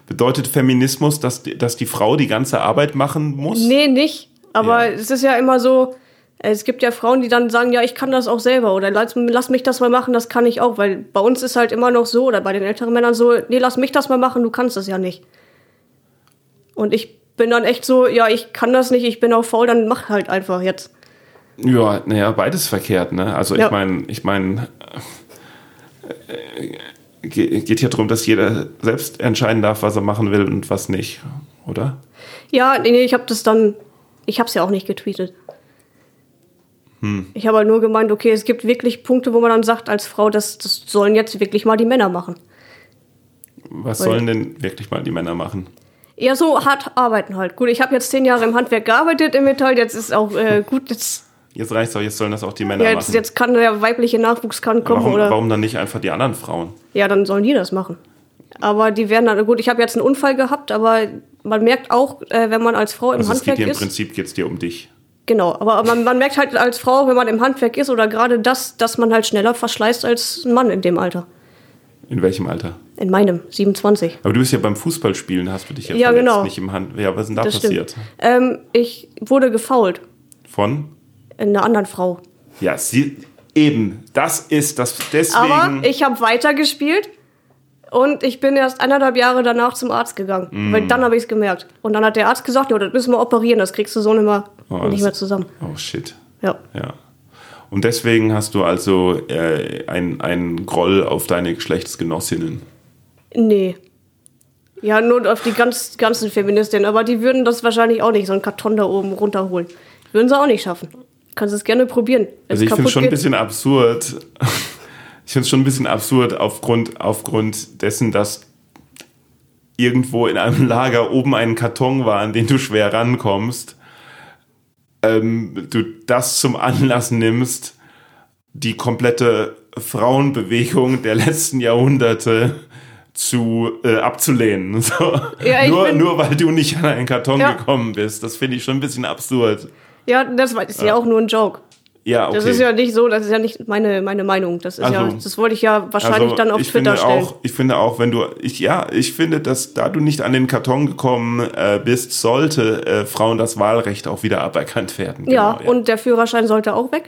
bedeutet Feminismus, dass, dass die Frau die ganze Arbeit machen muss? Nee, nicht. Aber Ja. es ist ja immer so, es gibt ja Frauen, die dann sagen, ja, ich kann das auch selber oder lass, lass mich das mal machen, das kann ich auch. Weil bei uns ist halt immer noch so, oder bei den älteren Männern so, nee, lass mich das mal machen, du kannst das ja nicht. Und ich bin dann echt so, ja, ich kann das nicht, ich bin auch faul, dann mach halt einfach jetzt. Ja, naja, beides verkehrt, ne? Also Ja. ich meine, ich meine, äh, ge- geht ja darum, dass jeder selbst entscheiden darf, was er machen will und was nicht, oder? Ja, nee, nee, ich habe das dann, ich habe es ja auch nicht getweetet. Ich habe halt nur gemeint, okay, es gibt wirklich Punkte, wo man dann sagt als Frau, das, das sollen jetzt wirklich mal die Männer machen. Was Weil- sollen denn wirklich mal die Männer machen? Ja, so hart arbeiten halt. Gut, ich habe jetzt zehn Jahre im Handwerk gearbeitet im Metall, jetzt ist auch äh, gut, jetzt, Jetzt reicht's doch, jetzt sollen das auch die Männer ja, jetzt, machen. jetzt kann der weibliche Nachwuchs kann kommen warum, oder warum dann nicht einfach die anderen Frauen? ja, dann sollen die das machen. Aber die werden dann gut. Ich habe jetzt einen Unfall gehabt, aber man merkt auch, äh, wenn man als Frau im Also es geht Handwerk dir im ist, Prinzip geht's dir um dich. genau. Aber man, man merkt halt als Frau, wenn man im Handwerk ist oder gerade das, dass man halt schneller verschleißt als ein Mann in dem Alter. In welchem Alter? In meinem 27. Aber du bist ja beim Fußballspielen, hast du dich ja, Ja, verletzt, genau. nicht im Hand. Ja, was ist denn da Das passiert? Ähm, ich wurde gefault Von? in einer anderen Frau. Ja, sie, eben. Das ist das. Deswegen. Aber ich habe weitergespielt und ich bin erst eineinhalb Jahre danach zum Arzt gegangen. Mm. Weil dann habe ich es gemerkt. Und dann hat der Arzt gesagt, ja, das müssen wir operieren, das kriegst du so nicht mehr, Oh, nicht mehr zusammen. oh shit. Ja. Ja. Und deswegen hast du also äh, ein Groll auf deine Geschlechtsgenossinnen. Nee. Ja, nur auf die ganz, ganzen Feministinnen. Aber die würden das wahrscheinlich auch nicht, so einen Karton da oben runterholen. Würden sie auch nicht schaffen. Kannst es gerne probieren. Wenn's Also ich finde es schon ein geht. bisschen absurd. Ich finde es schon ein bisschen absurd aufgrund, aufgrund dessen, dass irgendwo in einem Lager oben ein Karton war, an den du schwer rankommst. Ähm, du das zum Anlass nimmst, die komplette Frauenbewegung der letzten Jahrhunderte zu äh, abzulehnen. So. Ja, nur, bin- nur weil du nicht an einen Karton Ja. gekommen bist. Das finde ich schon ein bisschen absurd. Ja, das war- ist ja auch nur ein Joke. Ja, okay. Das ist ja nicht so, das ist ja nicht meine, meine Meinung. Das ist ja, Also- das wollte ich ja wahrscheinlich Also, dann auf ich Twitter finde stellen. Auch, ich finde auch, wenn du, ich, ja, ich finde, dass da du nicht an den Karton gekommen äh, bist, sollte äh, Frauen das Wahlrecht auch wieder aberkannt werden. ja, Genau, und der Führerschein sollte auch weg.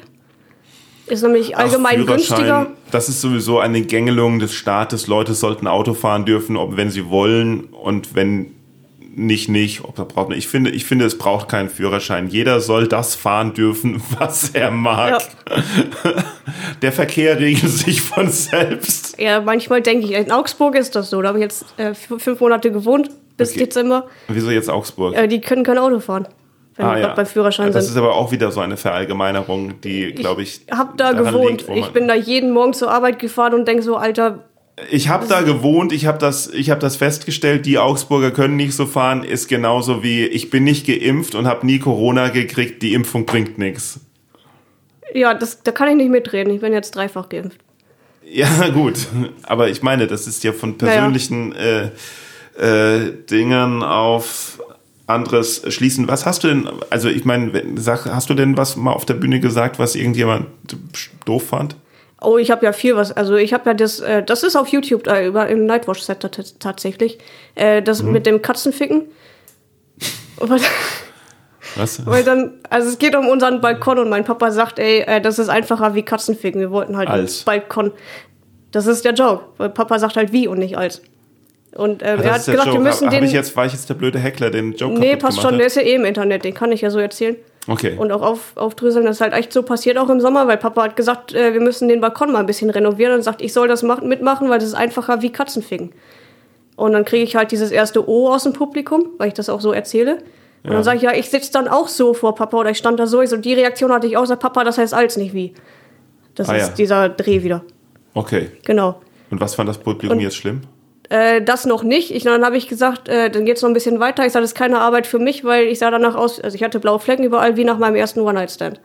Ist nämlich allgemein Ach, günstiger. Das ist sowieso eine Gängelung des Staates. Leute sollten Auto fahren dürfen, ob wenn sie wollen und wenn nicht, nicht. Ob er braucht. Ich finde, ich finde, es braucht keinen Führerschein. Jeder soll das fahren dürfen, was er mag. Der Verkehr regelt sich von selbst. Ja, manchmal denke ich, in Augsburg ist das so. Da habe ich jetzt äh, fünf Monate gewohnt, bis Okay. Dezember. Wieso jetzt Augsburg? Äh, die können kein Auto fahren, wenn Ah, die ja. gerade beim Führerschein Das sind. ist aber auch wieder so eine Verallgemeinerung, die, glaube ich, hab da daran gewohnt. liegt, ich bin da jeden Morgen zur Arbeit gefahren und denke so, Alter, Ich habe da gewohnt, ich habe das, ich habe das festgestellt, die Augsburger können nicht so fahren, ist genauso wie ich bin nicht geimpft und habe nie Corona gekriegt, die Impfung bringt nichts. ja, das, da kann ich nicht mitreden. Ich bin jetzt dreifach geimpft. Ja, gut, aber ich meine, das ist ja von persönlichen äh, äh, Dingen auf anderes schließen. Was hast du denn, also ich meine, hast du denn was mal auf der Bühne gesagt, was irgendjemand doof fand? Oh, ich habe ja viel was. Also ich habe ja das, äh, das ist auf YouTube äh, über im Nightwatch Set tatsächlich, äh, das Mhm. mit dem Katzenficken. Was- Was? Weil dann, also es geht um unseren Balkon und mein Papa sagt, ey, äh, das ist einfacher wie Katzenficken. Wir wollten halt Als. einen Balkon. Das ist der Joke. Weil Papa sagt halt wie und nicht als. Und ähm, Ah, er hat gesagt, wir Joke. müssen Hab, hab den. ich jetzt, war ich jetzt der blöde Heckler, den Joke nee, passt schon, hat? der ist ja eh im Internet, den kann ich ja so erzählen. Okay. Und auch auf, aufdröseln, das ist halt echt so passiert auch im Sommer, weil Papa hat gesagt, äh, wir müssen den Balkon mal ein bisschen renovieren und sagt, ich soll das machen, mitmachen, weil das ist einfacher wie Katzenficken. Und dann kriege ich halt dieses erste O aus dem Publikum, weil ich das auch so erzähle. Und Ja. dann sage ich, ja, ich sitze dann auch so vor Papa oder ich stand da so. Ich so, die Reaktion hatte ich auch, sag Papa, das heißt als, nicht wie. Das Ah, ist ja. dieser Dreh wieder. Okay. Genau. Und was fand das Publikum Und- jetzt schlimm? Äh, das noch nicht. Ich, dann habe ich gesagt, äh, dann geht's noch ein bisschen weiter. Ich sage, das ist keine Arbeit für mich, weil ich sah danach aus, also ich hatte blaue Flecken überall, wie nach meinem ersten One-Night-Stand.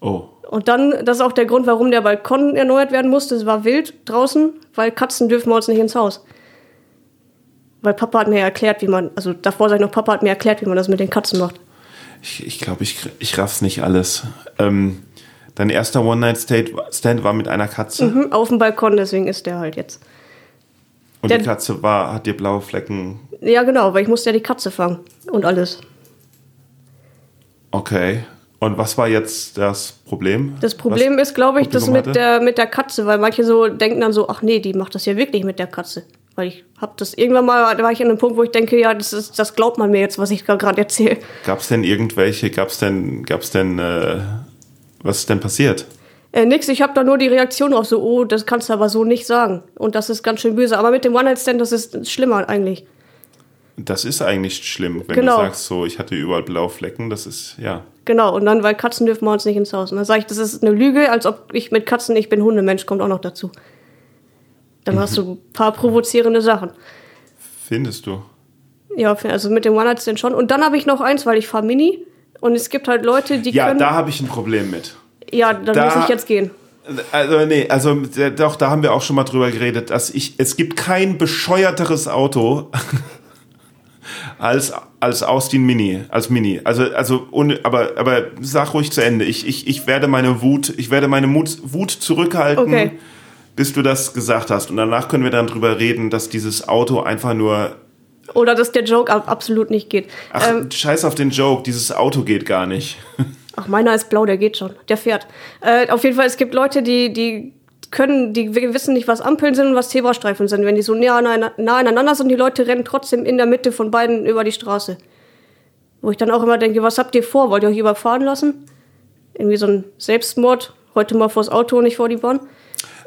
Oh. Und dann, das ist auch der Grund, warum der Balkon erneuert werden musste. Es war wild draußen, weil Katzen dürfen bei uns nicht ins Haus. Weil Papa hat mir erklärt, wie man, also davor sag ich noch, Papa hat mir erklärt, wie man das mit den Katzen macht. Ich, ich glaube, ich, ich raff's nicht alles. Ähm, dein erster One-Night-Stand war mit einer Katze Hm, Auf dem Balkon, deswegen ist der halt jetzt. Und der- die Katze war, hat dir blaue Flecken. Ja, genau, weil ich musste ja die Katze fangen und alles. Okay. Und was war jetzt das Problem? Das Problem ist, glaube ich, das Publikum mit hatte? der, mit der Katze, weil manche so denken dann so, ach nee, die macht das ja wirklich mit der Katze. Weil ich habe das irgendwann mal, da war ich an einem Punkt, wo ich denke, ja, das, ist, das glaubt man mir jetzt, was ich gerade erzähle. Gab's denn irgendwelche, gab's denn, gab's denn, äh, was ist denn passiert? Äh, nix, ich habe da nur die Reaktion auf so, oh, das kannst du aber so nicht sagen. Und das ist ganz schön böse. Aber mit dem One-Night-Stand, das ist schlimmer eigentlich. Das ist eigentlich schlimm, wenn Genau. du sagst, so, ich hatte überall blaue Flecken, das ist, ja. Genau, und dann, weil Katzen dürfen wir uns nicht ins Haus. Und dann sage ich, das ist eine Lüge, als ob ich mit Katzen, ich bin Hundemensch, kommt auch noch dazu. Dann hast du ein paar provozierende Sachen. Findest du? Ja, also mit dem One-Night-Stand schon. Und dann habe ich noch eins, weil ich fahre Mini. Und es gibt halt Leute, die Ja, können... da habe ich ein Problem mit. Ja, dann da- muss ich jetzt gehen. Also, nee, also doch, da haben wir auch schon mal drüber geredet, dass ich, es gibt kein bescheuerteres Auto als, als Austin Mini, als Mini. Also, also, ohne, aber, aber sag ruhig zu Ende. Ich, ich, ich werde meine Wut, ich werde meine Mut, Wut zurückhalten, Okay. bis du das gesagt hast. Und danach können wir dann drüber reden, dass dieses Auto einfach nur, Oder dass der Joke ab absolut nicht geht. ach, Ähm, scheiß auf den Joke, dieses Auto geht gar nicht. ach, meiner ist blau, der geht schon. Der fährt. Äh, auf jeden Fall, es gibt Leute, die, die können, die wissen nicht, was Ampeln sind und was Zebrastreifen sind. Wenn die so nah, nah, nah aneinander sind, die Leute rennen trotzdem in der Mitte von beiden über die Straße. Wo ich dann auch immer denke, was habt ihr vor? Wollt ihr euch überfahren lassen? Irgendwie so ein Selbstmord. Heute mal vors Auto und nicht vor die Bahn.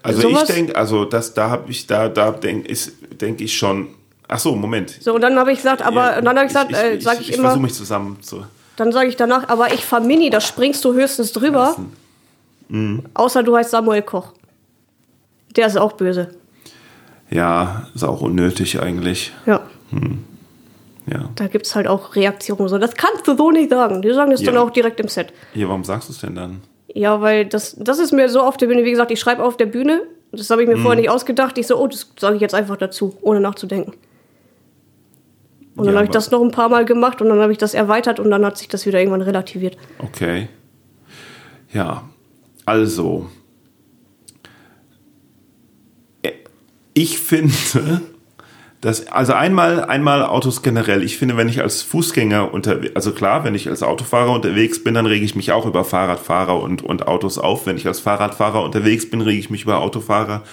Also Sowas? ich denke, also das, da habe ich, da, da denke denk ich schon. Ach so, Moment. So, und dann habe ich gesagt, aber Ja, dann habe ich gesagt, ich, äh, ich, sag ich, ich, ich immer, versuche mich zusammen zu. Dann sage ich danach, aber ich fahr Mini, da springst du höchstens drüber. Mhm. Außer du heißt Samuel Koch. Der ist auch böse. Ja, ist auch unnötig eigentlich. Ja, Ja. da gibt's halt auch Reaktionen. So, das kannst du so nicht sagen. Die sagen das Ja. dann auch direkt im Set. Hier, warum sagst du es denn dann? Ja, weil das, das ist mir so auf der Bühne, wie gesagt, ich schreibe auf der Bühne. Das habe ich mir Mhm. vorher nicht ausgedacht. Ich so, oh, das sage ich jetzt einfach dazu, ohne nachzudenken. Und dann Ja, habe ich aber- das noch ein paar Mal gemacht und dann habe ich das erweitert und dann hat sich das wieder irgendwann relativiert. Okay. Ja, also. Äh, Ich finde, dass, also einmal, einmal Autos generell. Ich finde, wenn ich als Fußgänger unterwegs, also klar, wenn ich als Autofahrer unterwegs bin, dann rege ich mich auch über Fahrradfahrer und, und Autos auf. Wenn ich als Fahrradfahrer unterwegs bin, rege ich mich über Autofahrer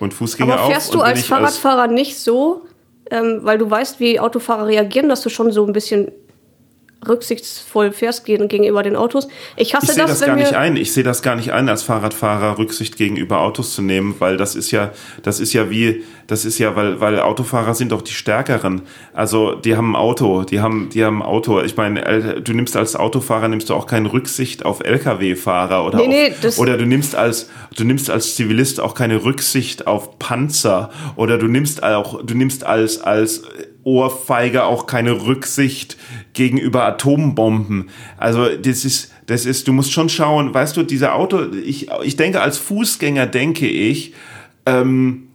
und Fußgänger Aber auf. fährst Und du als Fahrradfahrer nicht so, ähm, weil du weißt, wie Autofahrer reagieren, dass du schon so ein bisschen rücksichtsvoll fährst gegen- gegenüber den Autos? Ich hasse Ich sehe das, das wenn gar nicht ein. Ich sehe das gar nicht ein, als Fahrradfahrer Rücksicht gegenüber Autos zu nehmen, weil das ist ja, das ist ja wie, das ist ja, weil, weil Autofahrer sind doch die Stärkeren. Also die haben ein Auto, die haben, die haben ein Auto. Ich meine, du nimmst als Autofahrer nimmst du auch keine Rücksicht auf LKW-Fahrer oder Nee, auf, nee, oder du nimmst als, du nimmst als Zivilist auch keine Rücksicht auf Panzer oder du nimmst auch, du nimmst als, als Ohrfeige auch keine Rücksicht gegenüber Atombomben. Also das ist, das ist, du musst schon schauen, weißt du, diese Auto, ich, ich denke als Fußgänger denke ich, ähm, äh,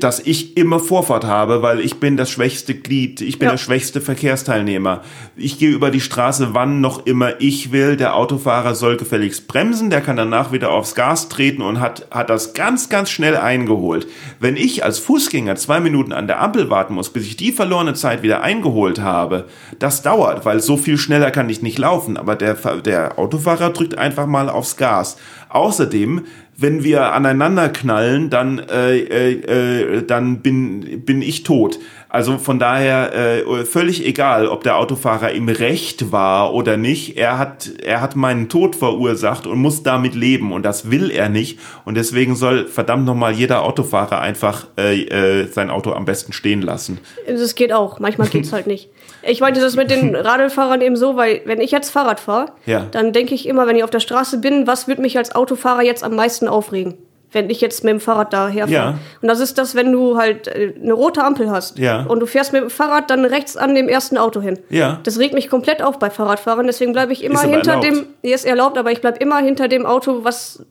dass ich immer Vorfahrt habe, weil ich bin das schwächste Glied, ich bin Ja. der schwächste Verkehrsteilnehmer. Ich gehe über die Straße, wann noch immer ich will. Der Autofahrer soll gefälligst bremsen, der kann danach wieder aufs Gas treten und hat, hat das ganz, ganz schnell eingeholt. Wenn ich als Fußgänger zwei Minuten an der Ampel warten muss, bis ich die verlorene Zeit wieder eingeholt habe, das dauert, weil so viel schneller kann ich nicht laufen. Aber der, der Autofahrer drückt einfach mal aufs Gas. Außerdem, wenn wir aneinander knallen, dann, äh, äh, äh, dann bin, bin ich tot. Also von daher äh, völlig egal, ob der Autofahrer im Recht war oder nicht. Er hat, er hat meinen Tod verursacht und muss damit leben und das will er nicht. Und deswegen soll verdammt nochmal jeder Autofahrer einfach äh, äh, sein Auto am besten stehen lassen. Das geht auch. Manchmal geht's halt nicht. Ich meinte das mit den Radlfahrern eben so, weil wenn ich jetzt Fahrrad fahre, Ja. dann denke ich immer, wenn ich auf der Straße bin, was wird mich als Autofahrer jetzt am meisten aufregen? Wenn ich jetzt mit dem Fahrrad daher fahre. Ja. Und das ist das, wenn du halt äh, eine rote Ampel hast Ja. und du fährst mit dem Fahrrad dann rechts an dem ersten Auto hin. Ja. Das regt mich komplett auf bei Fahrradfahrern, deswegen bleibe ich immer hinter erlaubt. dem, ist erlaubt, aber ich bleibe immer hinter dem Auto, was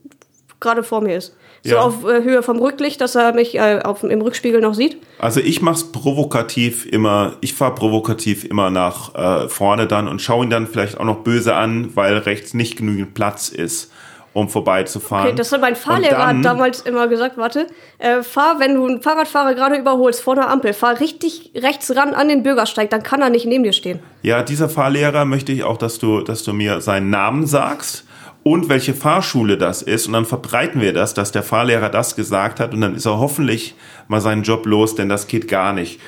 gerade vor mir ist. So Ja. auf äh, Höhe vom Rücklicht, dass er mich äh, auf, im Rückspiegel noch sieht. Also ich mach's provokativ immer, ich fahr provokativ immer nach äh, vorne dann und schaue ihn dann vielleicht auch noch böse an, weil rechts nicht genügend Platz ist, um vorbeizufahren. Okay, das hat mein Fahrlehrer dann- hat damals immer gesagt, warte, äh, fahr, wenn du einen Fahrradfahrer gerade überholst vor der Ampel, fahr richtig rechts ran an den Bürgersteig, dann kann er nicht neben dir stehen. Ja, dieser Fahrlehrer möchte ich auch, dass du, dass du mir seinen Namen sagst und welche Fahrschule das ist. Und dann verbreiten wir das, dass der Fahrlehrer das gesagt hat. Und dann ist er hoffentlich mal seinen Job los, denn das geht gar nicht.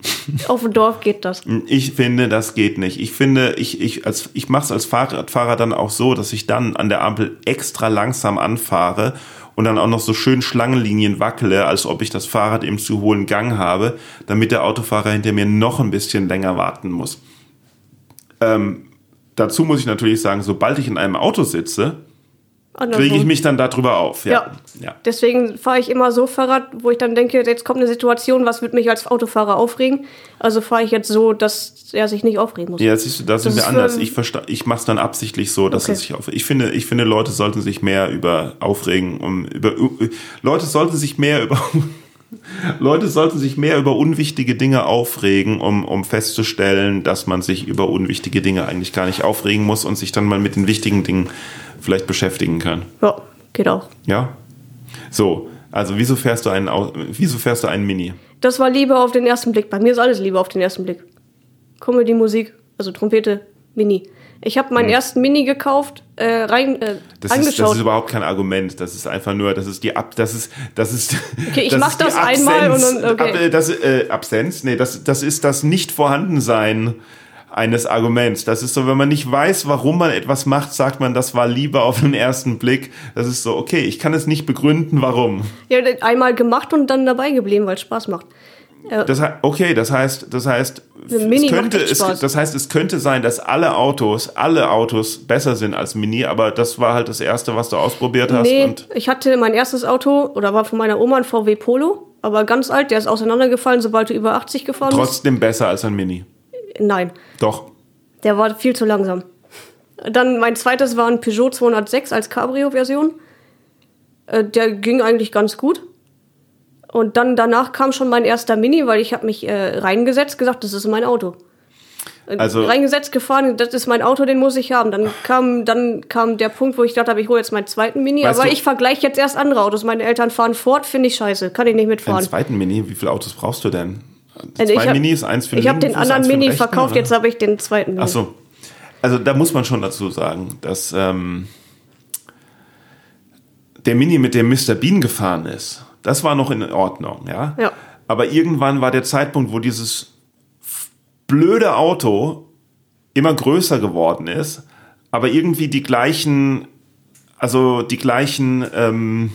Auf dem Dorf geht das. Ich finde, das geht nicht. Ich finde, ich, ich, als, ich mache es als Fahrradfahrer dann auch so, dass ich dann an der Ampel extra langsam anfahre und dann auch noch so schön Schlangenlinien wackele, als ob ich das Fahrrad im zu hohen Gang habe, damit der Autofahrer hinter mir noch ein bisschen länger warten muss. Ähm, dazu muss ich natürlich sagen, sobald ich in einem Auto sitze, kriege ich mich dann darüber auf. Ja. ja. Deswegen fahre ich immer so Fahrrad, wo ich dann denke, jetzt kommt eine Situation, was wird mich als Autofahrer aufregen? Also fahre ich jetzt so, dass er sich nicht aufregen muss. Ja, siehst du, da sind Das wir ist, anders. Ich, ich mache es dann absichtlich so, dass Okay. es sich auf. Ich finde, ich finde, Leute sollten sich mehr über aufregen, um über Leute sollten sich mehr über Leute sollten sich mehr über unwichtige Dinge aufregen, um, um festzustellen, dass man sich über unwichtige Dinge eigentlich gar nicht aufregen muss und sich dann mal mit den wichtigen Dingen vielleicht beschäftigen kann. Ja, geht auch. Ja? So, also wieso fährst du einen wieso fährst du einen Mini? Das war Liebe auf den ersten Blick. Bei mir ist alles Liebe auf den ersten Blick. Comedy, Musik, also Trompete, Mini. Ich habe meinen ersten Mini gekauft, äh, rein, äh, Hm. Das ist, angeschaut. das ist überhaupt kein Argument. Das ist einfach nur, das ist die Ab, das ist, das ist. Okay, ich das mach ist das einmal und dann- okay. Ab, äh, das, äh, Absenz, nee, das, das ist das Nicht-Vorhandensein eines Arguments. Das ist so, wenn man nicht weiß, warum man etwas macht, sagt man, das war Liebe auf den ersten Blick. Das ist so, okay, ich kann es nicht begründen, warum. ja, einmal gemacht und dann dabei geblieben, weil es Spaß macht. Das, okay, das heißt, das heißt, es könnte, es, das heißt, es könnte sein, dass alle Autos, alle Autos besser sind als Mini, aber das war halt das erste, was du ausprobiert hast. Nee, Und ich hatte mein erstes Auto, oder war von meiner Oma ein VW Polo, aber ganz alt, der ist auseinandergefallen, sobald du über 80 gefahren trotzdem besser als ein Mini. bist. Nein, Doch. der war viel zu langsam. Dann mein zweites war ein Peugeot 206 als Cabrio-Version. Äh, Der ging eigentlich ganz gut. Und dann danach kam schon mein erster Mini, weil ich habe mich äh, reingesetzt, gesagt, das ist mein Auto. Äh, Also- reingesetzt, gefahren, das ist mein Auto, den muss ich haben. Dann kam, dann kam der Punkt, wo ich dachte, ich hole jetzt meinen zweiten Mini, aber du- ich vergleiche jetzt erst andere Autos. Meine Eltern fahren Ford, finde ich scheiße, kann ich nicht Einen mitfahren. zweiten Mini, wie viele Autos brauchst du denn? Also Zwei ich hab- Minis, eins für den Ich habe den anderen Mini rechten, verkauft, oder? jetzt habe ich den zweiten Mini. Ach so. Also da muss man schon dazu sagen, dass ähm, der Mini, mit dem Mr. Bean gefahren ist, das war noch in Ordnung, ja? Ja. Aber irgendwann war der Zeitpunkt, wo dieses blöde Auto immer größer geworden ist, aber irgendwie die gleichen, also die gleichen ähm,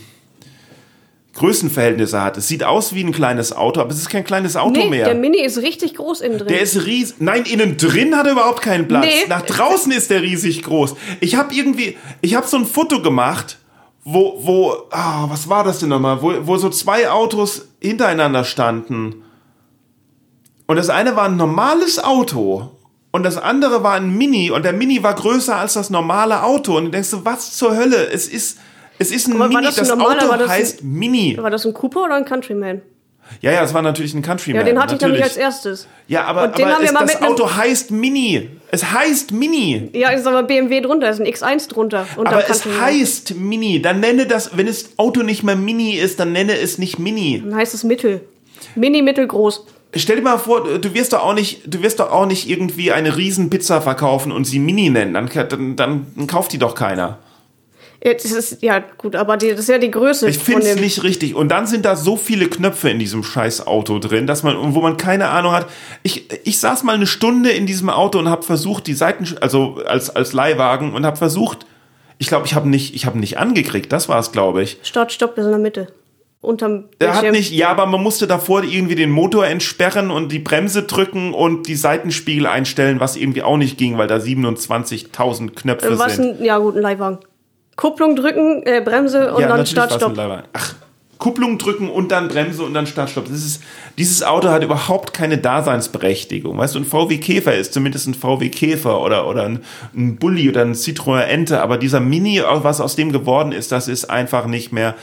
Größenverhältnisse hat. Es sieht aus wie ein kleines Auto, aber es ist kein kleines Auto Nee, mehr. der Mini ist richtig groß innen drin. Der ist riesig. Nein, innen drin hat er überhaupt keinen Platz. Nee. Nach draußen ist der riesig groß. Ich habe irgendwie, ich habe so ein Foto gemacht, wo, wo, ah, was war das denn nochmal? Wo, wo so zwei Autos hintereinander standen. Und das eine war ein normales Auto und das andere war ein Mini und der Mini war größer als das normale Auto. Und du denkst so, was zur Hölle? Es ist, Es ist ein Aber Mini, das das, normaler- Auto das ein- heißt Mini. War das ein Cooper oder ein Countryman? Ja, ja, es war natürlich ein Countryman. Ja, den hatte ich nämlich natürlich. als erstes. Ja, aber, Und den aber haben wir es, mal das Auto heißt Mini. Es heißt Mini. Ja, ist aber BMW drunter, ist ein X1 drunter. Unter Aber es heißt Mini. Dann nenne das, wenn das Auto nicht mehr Mini ist, dann nenne es nicht Mini. Dann heißt es Mittel. Mini, mittelgroß. Stell dir mal vor, du wirst doch auch nicht, du wirst doch auch nicht irgendwie eine Riesenpizza verkaufen und sie Mini nennen. Dann, dann, dann kauft die doch keiner. Ja, Das ist, ja, gut, aber die, das ist ja die Größe Ich finde es nicht richtig. Und dann sind da so viele Knöpfe in diesem scheiß Auto drin, dass man, wo man keine Ahnung hat. Ich, ich saß mal eine Stunde in diesem Auto und habe versucht, die Seiten, also als, als Leihwagen und habe versucht, ich glaube, ich habe nicht, ich habe nicht angekriegt. Das war es, glaube ich. Start, Stopp, ist in der Mitte. Unterm Er hat nicht, ja, aber man musste davor irgendwie den Motor entsperren und die Bremse drücken und die Seitenspiegel einstellen, was irgendwie auch nicht ging, weil da 27.000 Knöpfe Was sind. ein, ja gut, ein Leihwagen. Kupplung drücken, äh, Bremse und ja, dann natürlich Start, war's ein Stopp. Leihwagen. Ach, Kupplung drücken und dann Bremse und dann Startstopp. Das ist, dieses Auto hat überhaupt keine Daseinsberechtigung. Weißt du, ein VW Käfer ist zumindest ein VW Käfer oder, oder ein, ein Bulli oder ein Citroën Ente, aber dieser Mini, was aus dem geworden ist, das ist einfach nicht mehr.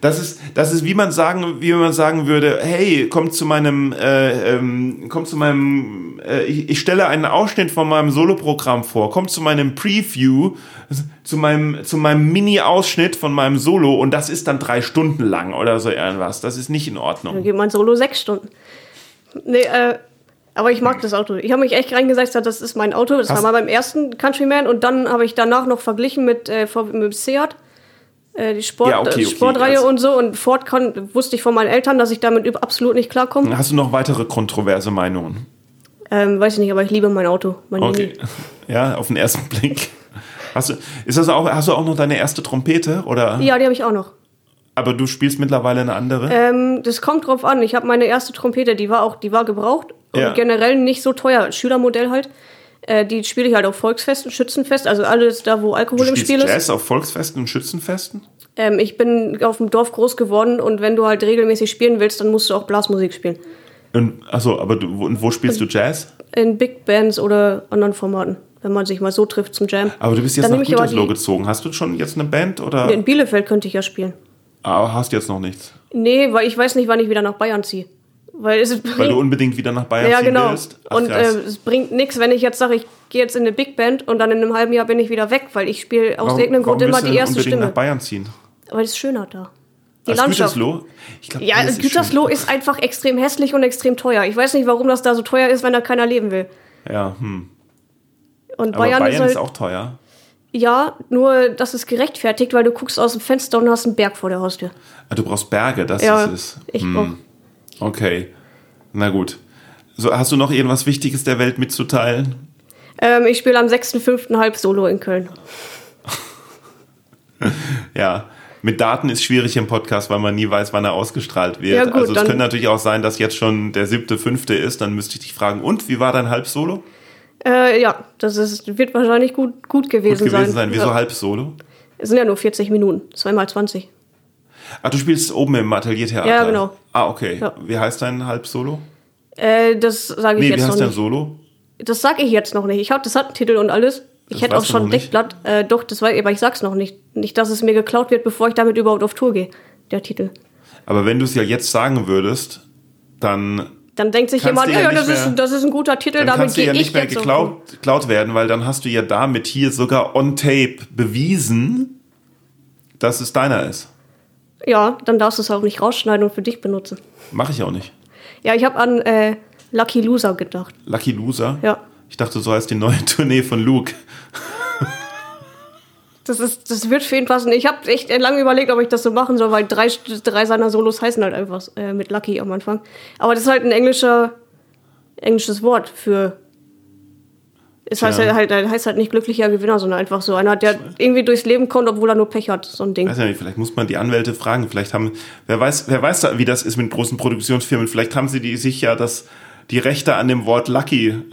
Das ist, das ist, wie man sagen, wie man sagen würde, hey, kommt zu meinem, äh, ähm, kommt zu meinem, äh, ich, ich stelle einen Ausschnitt von meinem Soloprogramm vor, kommt zu meinem Preview, zu meinem, zu meinem Mini-Ausschnitt von meinem Solo und das ist dann drei Stunden lang oder so irgendwas. Das ist nicht in Dann Ordnung. geht mein Solo sechs Stunden. Nee, äh, aber ich mag das Auto. Ich habe mich echt reingesetzt, das ist mein Auto. Das Hast- war mal beim ersten Countryman und dann habe ich danach noch verglichen mit, äh, mit dem Seat. Äh, die Sport, Ja, okay, okay, Sportreihe also- und so. Und Ford kann, wusste ich von meinen Eltern, dass ich damit absolut nicht klarkomme. Hast du noch weitere kontroverse Meinungen? Ähm, weiß ich nicht, aber ich liebe mein Auto. Mein Okay. Mini. Ja, auf den ersten Blick. Hast du, ist das auch, hast du auch noch deine erste Trompete oder? Ja, die habe ich auch noch. Aber du spielst mittlerweile eine andere? Ähm, das kommt drauf an. Ich habe meine erste Trompete, die war auch, die war gebraucht Ja. und generell nicht so teuer. Schülermodell halt. Äh, die spiele ich halt auf Volksfesten, Schützenfest, also alles da, wo Alkohol du im Spiel ist. Jazz auf Volksfesten und Schützenfesten? Ähm, ich bin auf dem Dorf groß geworden und wenn du halt regelmäßig spielen willst, dann musst du auch Blasmusik spielen. Und, achso, aber du, wo, und wo spielst du Jazz? In Big Bands oder anderen Formaten, wenn man sich mal so trifft zum Jam. Aber du bist jetzt Dann nach Gütersloh gezogen. Hast du schon jetzt eine Band oder? In Bielefeld könnte ich ja spielen. Aber hast jetzt noch nichts. Nee, weil ich weiß nicht, wann ich wieder nach Bayern ziehe. Weil es Weil bringt, du unbedingt wieder nach Bayern ja, ziehen genau. willst? Ach, und äh, es bringt nichts, wenn ich jetzt sage, ich gehe jetzt in eine Big Band und dann in einem halben Jahr bin ich wieder weg, weil ich spiele aus irgendeinem Grund immer die erste unbedingt nach Stimme. Bayern ziehen? Weil es ist schöner da. Die Als Landschaft. Gütersloh? Ich glaub, Ja, ist Gütersloh ist einfach extrem hässlich und extrem teuer. Ich weiß nicht, warum das da so teuer ist, wenn da keiner leben will. schön. Ja, hm. Und Bayern, Bayern, ist halt, ist auch teuer. ja, nur das ist gerechtfertigt, weil du guckst aus dem Fenster und hast einen Berg vor der Haustür. Ah, du brauchst Berge, das Ja, ist es. ich Hm. Okay. Na gut. So, hast du noch irgendwas Wichtiges der Welt mitzuteilen? Ähm, ich spiele am 6.5. halb Solo in Köln. Ja. Mit Daten ist schwierig im Podcast, weil man nie weiß, wann er ausgestrahlt wird. Ja, gut, also es könnte natürlich auch sein, dass jetzt schon der siebte, fünfte ist. Dann müsste ich dich fragen, und wie war dein Halbsolo? Äh, ja, das ist, wird wahrscheinlich gut, gut gewesen, Gut gewesen sein. Wieso Ja. Halbsolo? Es sind ja nur 40 Minuten, zweimal 20. Ach, du spielst oben im Ateliertheater. Ja, genau. Ah, okay. Ja. Wie heißt dein Halbsolo? Äh, das sage ich Nee, wie jetzt noch heißt dein nicht. Solo? Das sage ich jetzt noch nicht. Ich habe, das hat einen Titel und alles. Ich hätte auch schon ein nicht? Deckblatt. Äh, doch, das war, aber ich sag's noch nicht. Nicht, dass es mir geklaut wird, bevor ich damit überhaupt auf Tour gehe. Der Titel. Aber wenn du es ja jetzt sagen würdest, dann, Dann denkt sich Kannst jemand, ja ja, nicht das, mehr- ist, das ist ein guter Titel, dann damit gehe ja ich nicht mehr auf Tour. geklaut, geklaut werden, weil dann hast du ja damit hier sogar on tape bewiesen, dass es deiner ist. Ja, dann darfst du es auch nicht rausschneiden und für dich benutzen. Mache ich auch nicht. Ja, ich habe an äh, Lucky Loser gedacht. Lucky Loser? Ja. Ich dachte, so heißt die neue Tournee von Luke. Das, ist, das wird für ihn passen. Ich habe echt lange überlegt, ob ich das so machen soll, weil drei, drei seiner Solos heißen halt einfach äh, mit Lucky am Anfang. Aber das ist halt ein englischer, englisches Wort für. Es heißt Tja. halt, heißt halt nicht glücklicher Gewinner, sondern einfach so einer, der irgendwie durchs Leben kommt, obwohl er nur Pech hat. So ein Ding. Weiß ja nicht, vielleicht muss man die Anwälte fragen. Vielleicht haben, wer weiß, wer weiß da, wie das ist mit großen Produktionsfirmen. Vielleicht haben sie die sich ja das, die Rechte an dem Wort Lucky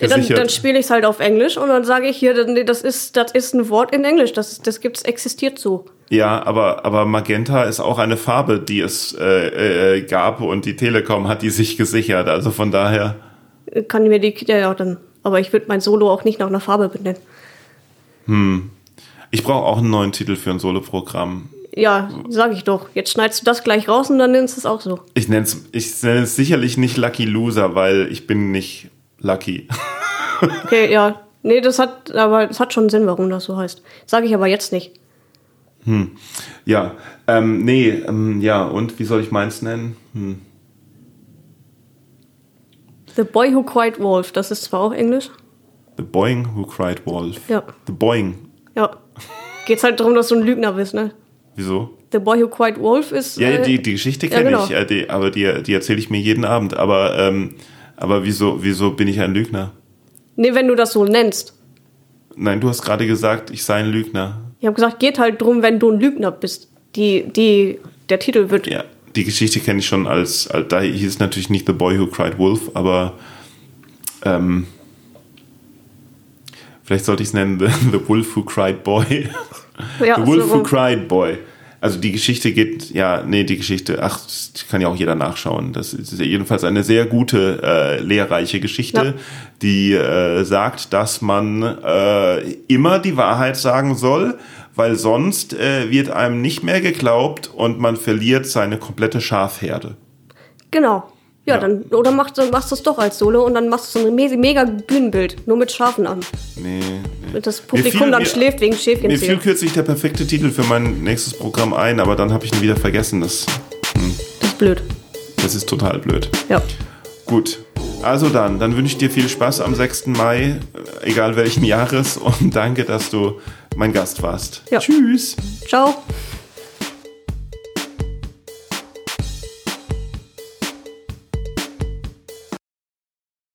Ja, dann gesichert. dann spiele ich es halt auf Englisch und dann sage ich hier, das ist, das ist ein Wort in Englisch. Das, das gibt's, existiert so. ja, aber, aber Magenta ist auch eine Farbe, die es äh, äh, gab und die Telekom hat die sich gesichert. Also von daher. Kann mir die, ja, ja, dann. Aber ich würde mein Solo auch nicht nach einer Farbe benennen. Ich brauche auch einen neuen Titel für ein Soloprogramm. Ja, sag ich doch. Jetzt schneidest du das gleich raus und dann nennst du es auch so. Ich nenne es ich nenne es sicherlich nicht Lucky Loser, weil ich bin nicht lucky. Okay, ja. Nee, das hat, aber es hat schon Sinn, warum das so heißt. Sage ich aber jetzt nicht. Ja, ähm, nee, ähm, ja, und wie soll ich meins nennen? Hm. The Boy Who Cried Wolf, das ist zwar auch Englisch. The Boing Who Cried Wolf. Ja. The Boing. Ja. Geht's halt darum, dass du ein Lügner bist, ne? Wieso? The Boy Who Cried Wolf ist. Ja, äh, die, die Geschichte ja, kenne genau. ich, äh, die, aber die, die erzähle ich mir jeden Abend. Aber, ähm, aber wieso, wieso bin ich ein Lügner? Nee, wenn du das so nennst. Nein, du hast gerade gesagt, ich sei ein Lügner. Ich habe gesagt, geht halt drum, wenn du ein Lügner bist. Die, die, der Titel wird. Ja, die Geschichte kenne ich schon als, als da hieß es natürlich nicht The Boy Who Cried Wolf, aber ähm, vielleicht sollte ich es nennen The, The Wolf Who Cried Boy. Ja, The Wolf so Who. Cried Boy. Also die Geschichte geht, ja, nee, die Geschichte, ach, kann ja auch jeder nachschauen. Das ist jedenfalls eine sehr gute, äh, lehrreiche Geschichte, Ja. die äh, sagt, dass man äh, immer die Wahrheit sagen soll, weil sonst äh, wird einem nicht mehr geglaubt und man verliert seine komplette Schafherde. Genau. Ja, Ja. dann. Oder machst du machst es doch als Solo und dann machst du so ein mega, Bühnenbild. Nur mit Schafen an. Nee, nee. Und das Publikum fiel- dann mir- schläft wegen Mir fiel kürzlich der perfekte Titel für mein nächstes Programm ein, aber dann habe ich ihn wieder vergessen. Das, Das ist blöd. das ist total blöd. Ja. Gut. Also dann, dann wünsche ich dir viel Spaß am 6. Mai, äh, egal welchen Jahres, und danke, dass du mein Gast warst. Ja. Tschüss. Ciao.